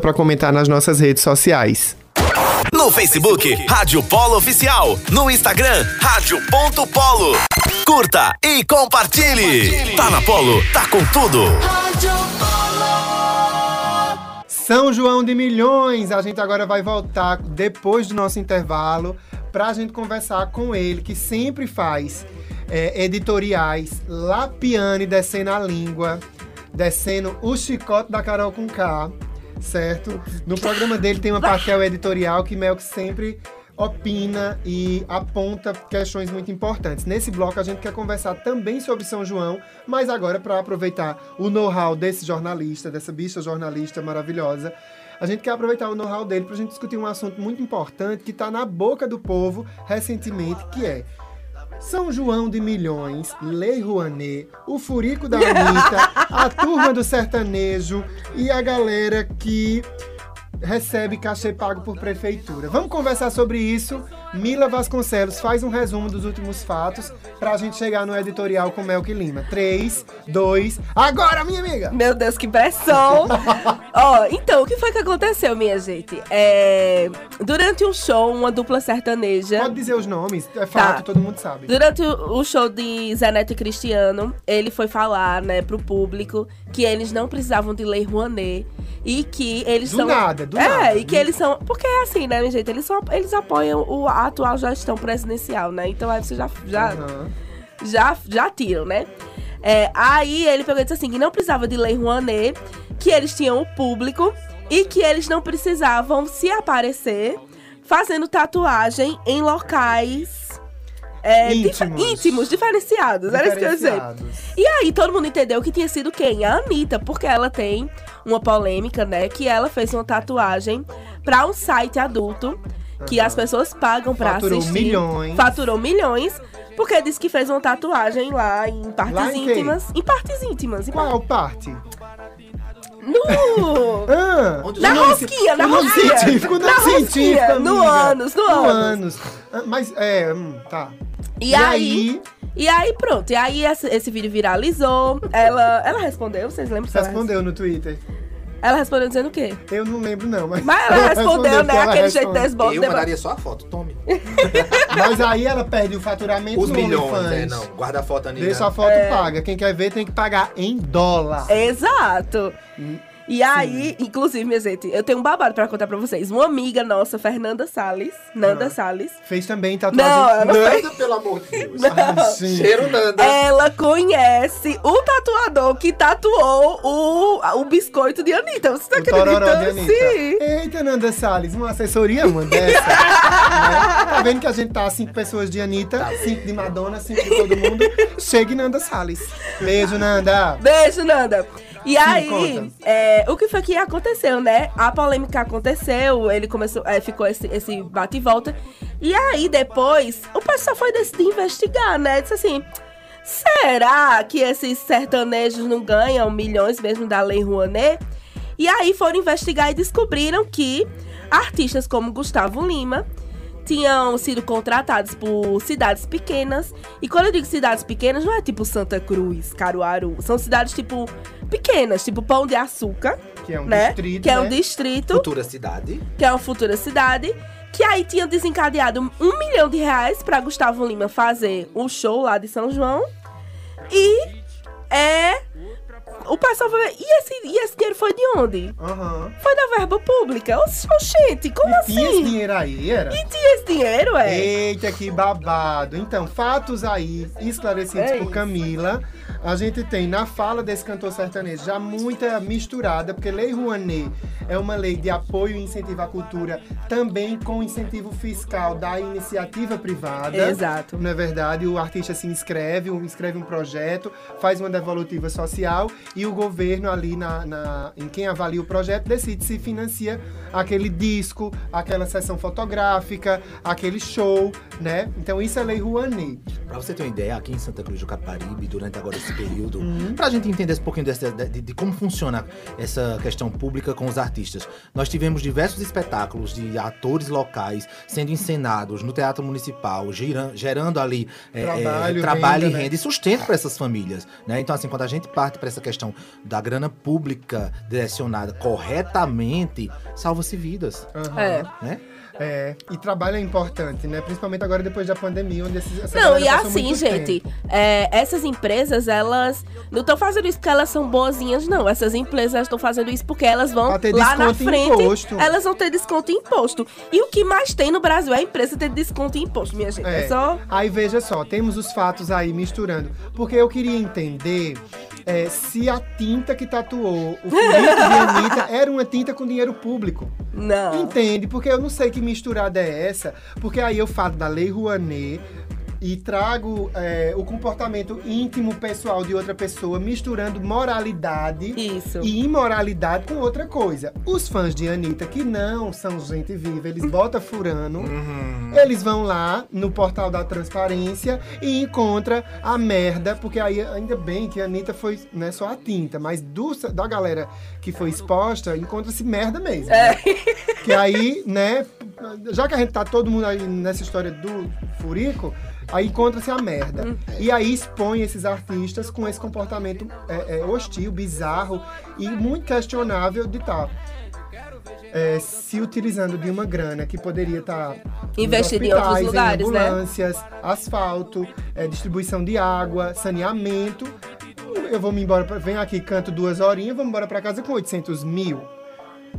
pra comentar nas nossas redes sociais. No Facebook, Rádio Polo Oficial. No Instagram, rádio.polo. Curta e compartilhe. Tá na Polo, tá com tudo. São João de Milhões. A gente agora vai voltar depois do nosso intervalo pra gente conversar com ele, que sempre faz é, editoriais lapiane descendo a língua, descendo o chicote da Carol com K, certo? No programa dele tem uma papel editorial que Mel que sempre opina e aponta questões muito importantes. Nesse bloco a gente quer conversar também sobre São João, mas agora para aproveitar o know-how desse jornalista, dessa bicha jornalista maravilhosa, a gente quer aproveitar o know-how dele para a gente discutir um assunto muito importante que está na boca do povo recentemente, que é são João de Milhões, Lei Rouanet, o Furico da Anitta, a turma do sertanejo e a galera que recebe cachê pago por prefeitura. Vamos conversar sobre isso. Mila Vasconcelos faz um resumo dos últimos fatos pra gente chegar no editorial com Melk Lima. 3, 2, agora, minha amiga! Meu Deus, que pressão! Ó, então, o que foi que aconteceu, minha gente? É, durante um show, uma dupla sertaneja. Pode dizer os nomes, é fato, Tá. todo mundo sabe. Durante o o show de Zé Neto e Cristiano, ele foi falar, né, pro público que eles não precisavam de lei Rouanet e que eles Do são nada, do é, nada. e que eles são, porque é assim, né, minha gente, eles são eles apoiam o, a atual gestão presidencial, né? Então aí você já já Aham. já, já tiram, né? É, aí ele pegou e disse assim: que não precisava de lei Rouanet, que eles tinham o público e que eles não precisavam se aparecer fazendo tatuagem em locais. é, Íntimos. íntimos, diferenciados, era isso que eu ia dizer. E aí todo mundo entendeu que tinha sido quem? A Anitta, porque ela tem uma polêmica, né? Que ela fez uma tatuagem pra um site adulto que as pessoas pagam pra Faturou assistir. milhões. Faturou milhões. Porque disse que fez uma tatuagem lá em partes Lá em íntimas. Em partes íntimas. Em par- Qual parte? No... Ah, Onde Na rosquinha, na rosquinha. científico, Na rosquinha, científico, no ânus, no ânus. ânus. Ah, Mas, é, hum, tá. E, aí, E aí, pronto. E aí, esse, esse vídeo viralizou. Ela, ela respondeu, vocês lembram? Respondeu no Twitter. Ela respondeu dizendo o quê? Eu não lembro, não. Mas, Mas ela respondeu, né? Aquele jeito desbota. Eu mandaria só a foto, tome. Mas aí ela perde o faturamento Os no milhões, OnlyFans. é, não. Guarda a foto, Anitta. Deixa a foto É. paga. Quem quer ver tem que pagar em dólar. Exato. E aí, inclusive, minha gente, eu tenho um babado pra contar pra vocês. Uma amiga nossa, Fernanda Salles, Nanda Salles, Fez também Não, tatuagem. ela não fez. Nanda, pelo amor de Deus. Ai, gente. Cheiro Nanda. ela conhece o tatuador que tatuou o, o biscoito de Anitta. Você tá O acreditando? Sim. Eita, Nanda Salles, uma assessoria uma dessa. né? Tá vendo que a gente tá cinco pessoas de Anitta, Tá cinco de Madonna, cinco de todo mundo. Chega em Nanda Salles. Beijo, Nanda. Beijo, Nanda. E aí, conta. É, o que foi que aconteceu, né? A polêmica aconteceu, ele começou, é, ficou esse, esse bate e volta. E aí, depois, o pessoal foi decidir investigar, né? Disse assim: será que esses sertanejos não ganham milhões mesmo da Lei Rouanet? E aí foram investigar e descobriram que artistas como Gustavo Lima tinham sido contratados por cidades pequenas. E quando eu digo cidades pequenas, não é tipo Santa Cruz, Caruaru. São cidades, tipo, pequenas, tipo Pão de Açúcar, Que é um né? distrito, que é um né? distrito, Futura cidade. que é uma futura cidade. Que aí tinha desencadeado um milhão de reais pra Gustavo Lima fazer o show lá de São João. E é. O pessoal vai ver. E esse, e esse dinheiro foi de onde? Aham. Foi da verba pública. Oxe, gente, como E assim? tinha esse dinheiro aí, era? E tinha esse dinheiro, é? Eita, que babado. Então, fatos aí esclarecidos É por isso. A gente tem na fala desse cantor sertanejo já muita misturada, porque Lei Rouanet é uma lei de apoio e incentivo à cultura, também com incentivo fiscal da iniciativa privada. Exato. Não é verdade? O artista se inscreve, escreve um projeto, faz uma devolutiva social e o governo ali na, na- em quem avalia o projeto decide se financia aquele disco, aquela sessão fotográfica, aquele show, né? Então isso é lei Rouanet. Pra você ter uma ideia, aqui em Santa Cruz do Caparibe, durante agora esse período, Uhum. pra gente entender um pouquinho desse- de, de como funciona essa questão pública com os artistas, nós tivemos diversos espetáculos de atores locais sendo encenados no Teatro Municipal, giran- gerando ali é, é, Trabalho, trabalho renda, e né? renda e sustento para essas famílias. Né? Então, assim, quando a gente parte para essa questão da grana pública direcionada corretamente, salva-se vidas. Aham. É. Né? É, e trabalho é importante, né? Principalmente agora depois da pandemia, onde esses, essa Não, e assim, gente, é, essas empresas, elas não estão fazendo isso porque elas são boazinhas, não. Essas empresas estão fazendo isso porque elas vão lá na frente, imposto. elas vão ter desconto em imposto. E o que mais tem no Brasil é a empresa ter desconto em imposto, minha gente. É, É. só. Aí veja só, temos os fatos aí misturando. Porque eu queria entender é, se a tinta que tatuou o furico de Anitta era uma tinta com dinheiro público. Não. Entende? Porque eu não sei que misturada é essa. Porque aí eu falo da Lei Rouanet e trago é, o comportamento íntimo pessoal de outra pessoa, misturando moralidade Isso. e imoralidade com outra coisa. Os fãs de Anitta, que não são gente viva, eles botam furando, eles vão lá no portal da transparência e encontra a merda, porque aí ainda bem que a Anitta foi, não é só a tinta, mas do, da galera que foi exposta, encontra-se merda mesmo. né? Que aí, né, já que a gente tá todo mundo aí nessa história do furico, aí encontra-se a merda. E aí expõe esses artistas com esse comportamento é, é, hostil, bizarro e muito questionável de estar se utilizando de uma grana que poderia estar Investido em outros lugares, né? ambulâncias, asfalto, é, distribuição de água, saneamento. Eu vou me embora, pra, venho aqui, canto duas horinhas, vou embora pra casa com 800 mil.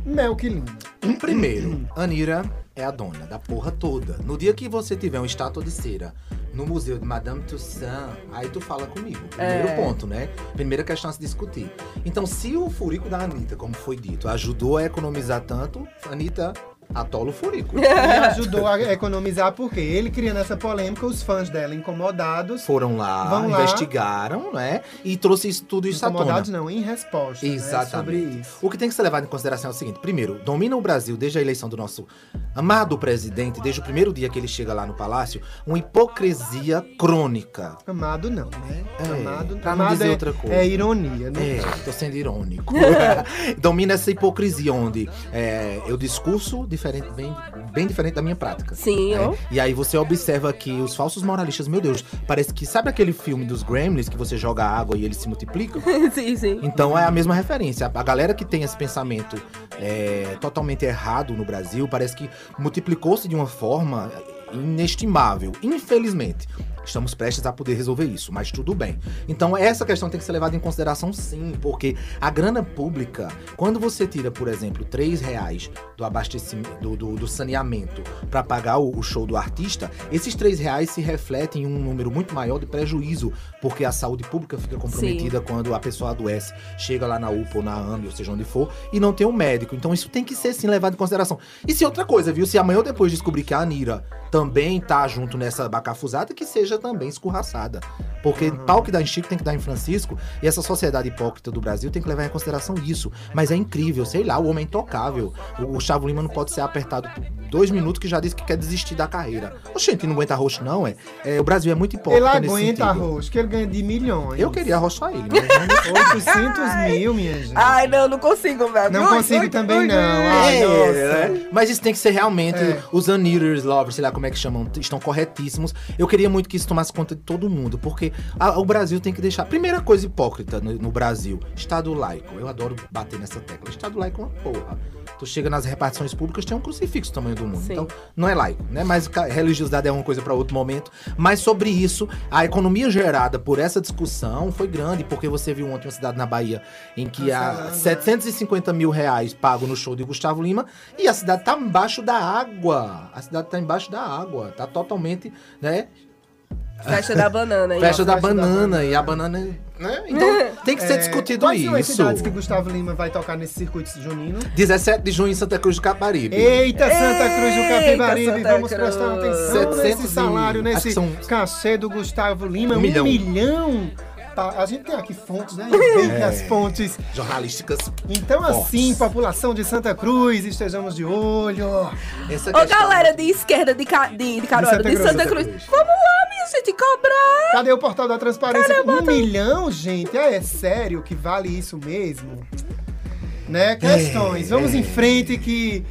Mel que lindo. Primeiro, Anira é a dona da porra toda. No dia que você tiver uma estátua de cera no museu de Madame Tussauds, aí tu fala comigo. Primeiro É. ponto, né? Primeira questão a se discutir. Então, se o furico da Anitta, como foi dito, ajudou a economizar tanto, Anitta, atola o furico. E ajudou a economizar, porque ele criando essa polêmica, os fãs dela incomodados. Foram lá, Vão lá. investigaram, né? E trouxe isso, tudo isso à tona. Incomodados não, em resposta. né, Exatamente. sobre isso. O que tem que ser levado em consideração é o seguinte: primeiro, domina o Brasil desde a eleição do nosso amado presidente, desde o primeiro dia que ele chega lá no palácio, uma hipocrisia crônica. Amado não, né? É, amado, pra não amado dizer é, outra coisa. É ironia, né? É, tô sendo irônico. Domina essa hipocrisia onde é, eu discurso diferente, bem, bem diferente da minha prática. Sim, É. E aí você observa que os falsos moralistas, meu Deus, parece que sabe aquele filme dos Gremlins que você joga água e eles se multiplicam? sim, sim. Então é a mesma referência. A galera que tem esse pensamento é, totalmente errado no Brasil parece que multiplicou-se de uma forma inestimável. Infelizmente. Estamos prestes a poder resolver isso, mas tudo bem. Então, essa questão tem que ser levada em consideração sim, porque a grana pública, quando você tira, por exemplo, 3 reais do abastecimento, do, do- do saneamento para pagar o, o show do artista, esses 3 reais se refletem em um número muito maior de prejuízo, porque a saúde pública fica comprometida quando a pessoa adoece, chega lá na UPA ou na AMB, ou seja onde for, e não tem um médico. Então, isso tem que ser sim levado em consideração. E se outra coisa, viu? Se amanhã ou depois descobrir que a Anira também tá junto nessa bacafusada, que seja também escorraçada. Porque pau que dá em Chico tem que dar em Francisco, e essa sociedade hipócrita do Brasil tem que levar em consideração isso. Mas é incrível, sei lá, o homem é intocável. O Gustavo Lima não pode ser apertado por dois minutos que já disse que quer desistir da carreira. Oxente, não aguenta roxo, não, é? É, O Brasil é muito Ele hipócrita nesse aguenta arroz, que ele ganha de milhões. Eu queria arrochar ele, mas não 800 mil, minha gente. Ai, não, não consigo, velho. Não consigo também não. Ai, É, nossa. né? Mas isso tem que ser realmente. É. Os uneaters, lovers, sei lá como é que chamam, estão corretíssimos. Eu queria muito que isso tomasse conta de todo mundo, porque a- o Brasil tem que deixar. Primeira coisa hipócrita no, no Brasil: Estado laico. Eu adoro bater nessa tecla. Estado laico é uma porra. Tu chega nas repartições públicas, tem um crucifixo do tamanho do mundo. Sim. Então, não é laico, né? Mas religiosidade é uma coisa para outro momento. Mas sobre isso, a economia gerada por essa discussão foi grande, porque você viu ontem uma cidade na Bahia em que há Cancelando, 750 mil reais pago no show de Gustavo Lima e a cidade tá embaixo da água. A cidade tá embaixo da água. Tá totalmente, né? Festa da banana, hein? Festa da festa da banana. banana. E a banana. Né? Então tem que ser É, discutido quais são as isso. cidades que Gustavo Lima vai tocar nesse circuito junino? 17 de junho em Santa Cruz do Caparibe. Eita, Santa Cruz do Capibaribe, vamos prestar Cruz. atenção 700 nesse salário, nesse são- cachê do Gustavo Lima. Um Um, milhão. milhão. Tá, a gente tem aqui fontes, né? É. as fontes. Jornalísticas. Então, assim, Fortes. população de Santa Cruz, estejamos de olho. Essa Ô, galera de esquerda de, Ca... de, de Caruaru, Santa de Cruz, Santa Cruz. Cruz. Vamos lá, gente, cobrar. Cadê o portal da transparência? um milhão, gente? É sério que vale isso mesmo? Né? Questões. Vamos em frente que.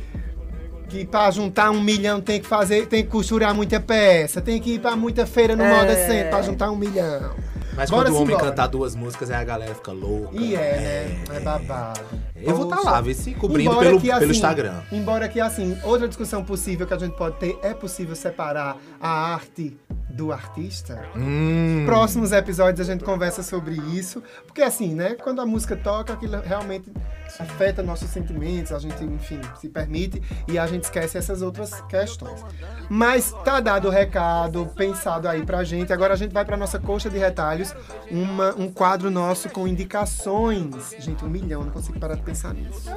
Que pra juntar um milhão tem que fazer, tem que costurar muita peça, tem que ir pra muita feira no É. moda center pra juntar um milhão. Mas Bora quando o homem simbora. cantar duas músicas, aí a galera fica louca. E é, né? É babado. Eu vou estar Poxa. lá, ver se cobrindo Embora pelo, que, pelo assim, Instagram. Embora que, assim, outra discussão possível que a gente pode ter é possível separar a arte do artista. Hum. Próximos episódios a gente conversa sobre isso. Porque, assim, né? Quando a música toca, aquilo realmente afeta nossos sentimentos, a gente, enfim, se permite e a gente esquece essas outras questões. Mas tá dado o recado, pensado aí pra gente. Agora a gente vai pra nossa coxa de retalhos, uma, um quadro nosso com indicações. Gente, um milhão, não consigo parar de pensar nisso.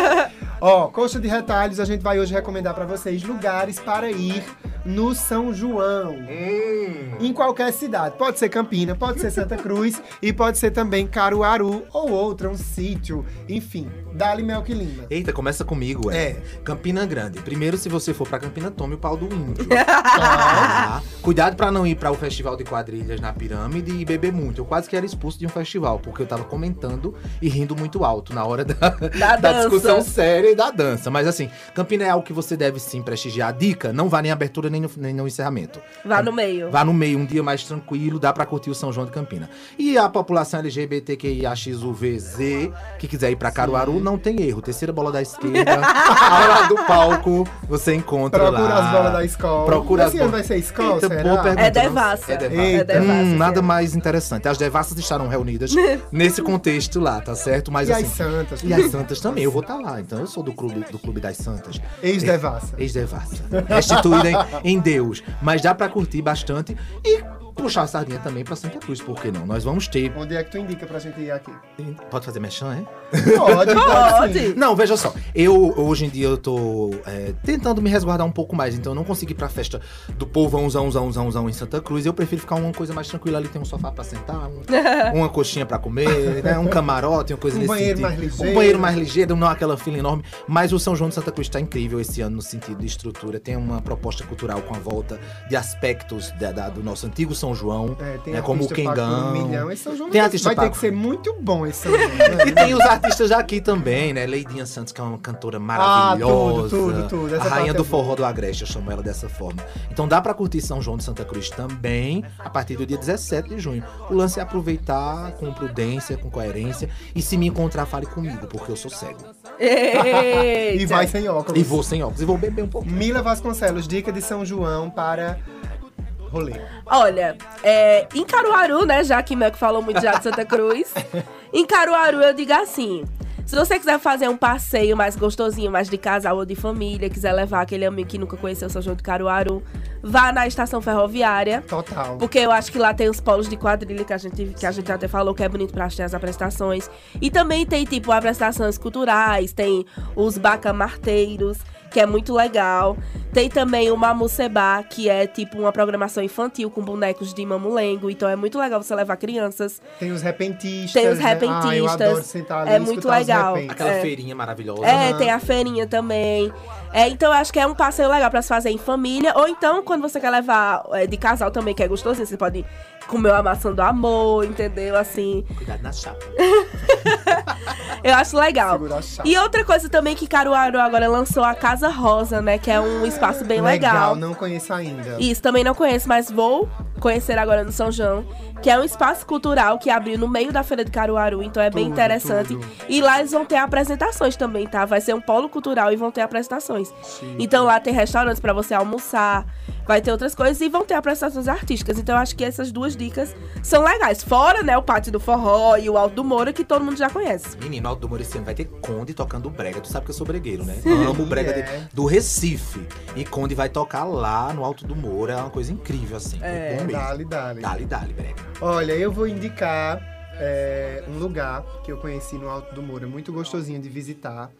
Ó, coxa de retalhos, a gente vai hoje recomendar pra vocês lugares para ir no São João. Em qualquer cidade. Pode ser Campina, pode ser Santa Cruz e pode ser também Caruaru ou outra, um sítio. Enfim, Dali Melk Lima. Eita, começa comigo, é. É. Campina Grande. Primeiro, se você for pra Campina, tome o pau do índio. Tá? Cuidado pra não ir para o festival de quadrilhas na pirâmide e beber muito. Eu quase que era expulso de um festival, porque eu tava comentando e rindo muito alto na hora da, da, dança. discussão séria e da dança. Mas assim, Campina é algo que você deve sim prestigiar. Dica, não vá nem abertura nem no, nem no encerramento. Vá no meio. Vá no meio, um dia mais tranquilo, dá pra curtir o São João de Campina. E a população LGBTQIAXUVZ, que quiser ir pra Caruaru, não tem erro. Terceira bola da esquerda, ao lado do palco, você encontra Procura lá. as bolas da escola. Procura Esse as bolas. vai ser escola, Eita, será? boa pergunta, É devassa. É devassa. É devassa. Hum, nada mais interessante. As devassas estarão reunidas nesse contexto lá, tá certo? Mas E assim. as santas? E as santas também. Eu vou estar lá. Então eu sou do clube, do clube das santas. Ex-devassa. Ex-devassa. Restituída em, em Deus. Mas dá pra curtir bastante. E puxar a sardinha também pra Santa Cruz, por que não? Nós vamos ter. Onde é que tu indica pra gente ir aqui? Pode fazer mechan, é? Pode, pode. sim. Não, veja só. Eu, hoje em dia, eu tô é, tentando me resguardar um pouco mais. Então, eu não consegui ir pra festa do povãozão, zão, zão, zão em Santa Cruz. Eu prefiro ficar uma coisa mais tranquila ali. Tem um sofá pra sentar, um- uma coxinha pra comer, né? Um camarote, uma coisa Um nesse banheiro sentido. mais ligeiro. Um banheiro mais ligeiro, não aquela fila enorme. Mas o São João de Santa Cruz tá incrível esse ano no sentido de estrutura. Tem uma proposta cultural com a volta de aspectos da- da- do nosso antigo São João. É, tem né? Como o Quengão. um milhão. Esse São João Tem vai- artista vai ter que ser muito bom esse São João. né? E tem os artistas aqui também, né? Leidinha Santos, que é uma cantora maravilhosa. tudo, tudo, tudo. Essa A rainha é do forró do Agreste, eu chamo ela dessa forma. Então dá pra curtir São João de Santa Cruz também, a partir do dia 17 de junho. O lance é aproveitar com prudência, com coerência. E se me encontrar, fale comigo, porque eu sou cego. E vai sem óculos. E vou sem óculos. E vou beber um pouco. Mila Vasconcelos, dica de São João para rolê. Olha, é, em Caruaru, né, já que Melk falou muito já de Santa Cruz, em Caruaru eu digo assim, se você quiser fazer um passeio mais gostosinho, mais de casal ou de família, quiser levar aquele amigo que nunca conheceu São João de Caruaru, vá na estação ferroviária. Total. Porque eu acho que lá tem os polos de quadrilha que a gente, que a gente até falou que é bonito pra assistir as apresentações. E também tem, tipo, apresentações culturais, tem os bacamarteiros, que é muito legal. Tem também o Mamucebá, que é tipo uma programação infantil com bonecos de mamulengo. Então é muito legal você levar crianças. Tem os repentistas. Tem os né? Ah, eu repentistas. adoro sentar ali É e muito legal. Aquela É. feirinha maravilhosa. É, né? tem a feirinha também. É, então eu acho que é um passeio legal pra se fazer em família. Ou então, quando você quer levar é, de casal também, que é gostosinho, você pode comer uma maçã do amor, entendeu? Assim. Cuidado na chapa. Eu acho legal. A. E outra coisa também que Caruaru agora lançou a Casa Rosa, né? Que é um espaço bem legal. não conheço ainda. Isso também não conheço, mas vou conhecer agora no São João, que é um espaço cultural que abriu no meio da feira de Caruaru, então é bem Tudo, interessante. tudo. E lá eles vão ter apresentações também, tá? Vai ser um polo cultural e vão ter apresentações. Então lá tem restaurantes pra você almoçar, vai ter outras coisas e vão ter apresentações artísticas. Então eu acho que essas duas dicas são legais. Fora, né, o Pátio do Forró e o Alto do Moura, que todo mundo já conhece. Menino, Alto do Moura esse ano vai ter Conde tocando brega. Tu sabe que eu sou bregueiro, né? Amo o brega é. de- do Recife. E Conde vai tocar lá no Alto do Moura. É uma coisa incrível, assim. É. Dali, dali. Dali, dali, brega. Olha, eu vou indicar é, um lugar que eu conheci no Alto do Moura, muito gostosinho de visitar,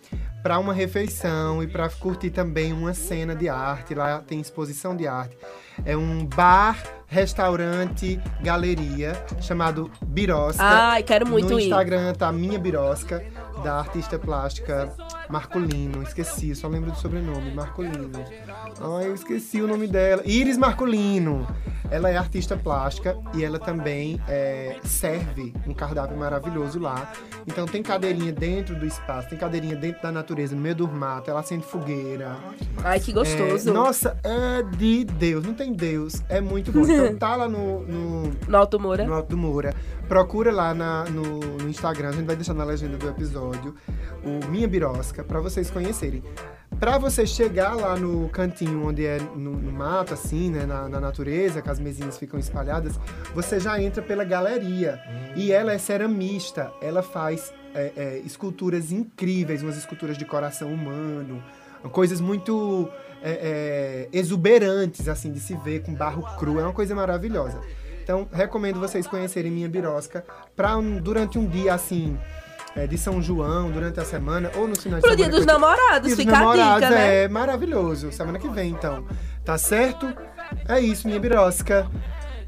para uma refeição e para curtir também uma cena de arte. Lá tem exposição de arte. É um bar, restaurante, galeria chamado Birosca. Ai, quero muito no ir. Instagram tá Minha Birosca, da artista plástica Marcolino. Esqueci, só lembro do sobrenome, Marcolino. Ai, eu esqueci o nome dela. Iris Marcolino. Ela é artista plástica e ela também é, serve um cardápio maravilhoso lá. Então tem cadeirinha dentro do espaço, tem cadeirinha dentro da natureza, no meio do mato, ela acende fogueira. Ai, que gostoso. É, nossa, é de Deus, não tem Deus. É muito bom. Então tá lá no- no, No Alto Moura. no Alto Moura. Procura lá na- no, no Instagram, a gente vai deixar na legenda do episódio, o Minha Birosca, pra vocês conhecerem. Pra você chegar lá no cantinho onde é no, no mato, assim, né, na, na natureza, que as mesinhas ficam espalhadas, você já entra pela galeria. E ela é ceramista, ela faz é, é, esculturas incríveis, umas esculturas de coração humano, coisas muito é, é, exuberantes, assim, de se ver, com barro cru, é uma coisa maravilhosa. Então, recomendo vocês conhecerem Minha Birosca um- durante um dia, assim, é, de São João, durante a semana, ou no final de Pro semana. dia dos namorados, Dia dos fica a namorados, dica, né? É maravilhoso. Semana que vem, então. Tá certo? É isso, Minha Birosca.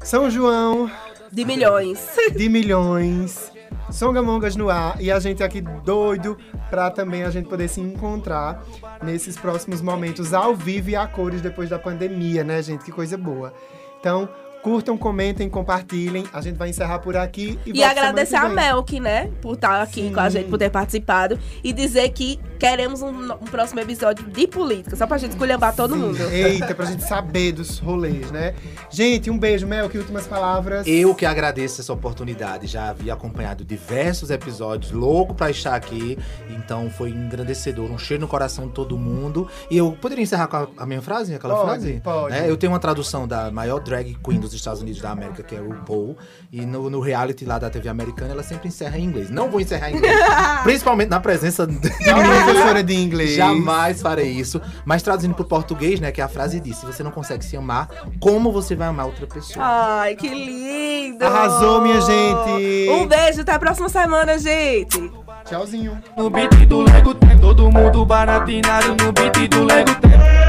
São João De milhões. de milhões. Songamongas no ar e a gente aqui doido pra também a gente poder se encontrar nesses próximos momentos ao vivo e a cores depois da pandemia, né, gente? Que coisa boa. Então, curtam, comentem, compartilhem. A gente vai encerrar por aqui e, E agradecer a. Melk, né? Por estar aqui com a gente, por ter participado. E dizer que queremos um, um próximo episódio de política, só pra gente esculhambar todo mundo. Eita, pra gente saber dos rolês, né? Gente, um beijo, Mel, que últimas palavras. Eu que agradeço essa oportunidade. Já havia acompanhado diversos episódios, louco pra estar aqui. Então foi engrandecedor, um cheiro no coração de todo mundo. E eu poderia encerrar com a, a minha frase, aquela Pode, frase? pode. É, eu tenho uma tradução da maior drag queen do dos Estados Unidos da América, que é o RuPaul. E no, no reality lá da TV americana, ela sempre encerra em inglês. Não vou encerrar em inglês. principalmente na presença de Uma professora de inglês. Jamais farei isso. Mas traduzindo pro português, né, que a frase diz: se você não consegue se amar, como você vai amar outra pessoa? Ai, que lindo! Arrasou, minha gente! Um beijo, até a próxima semana, gente! Tchauzinho. No beat do Lego tem todo mundo baratinado no beat do Lego tem.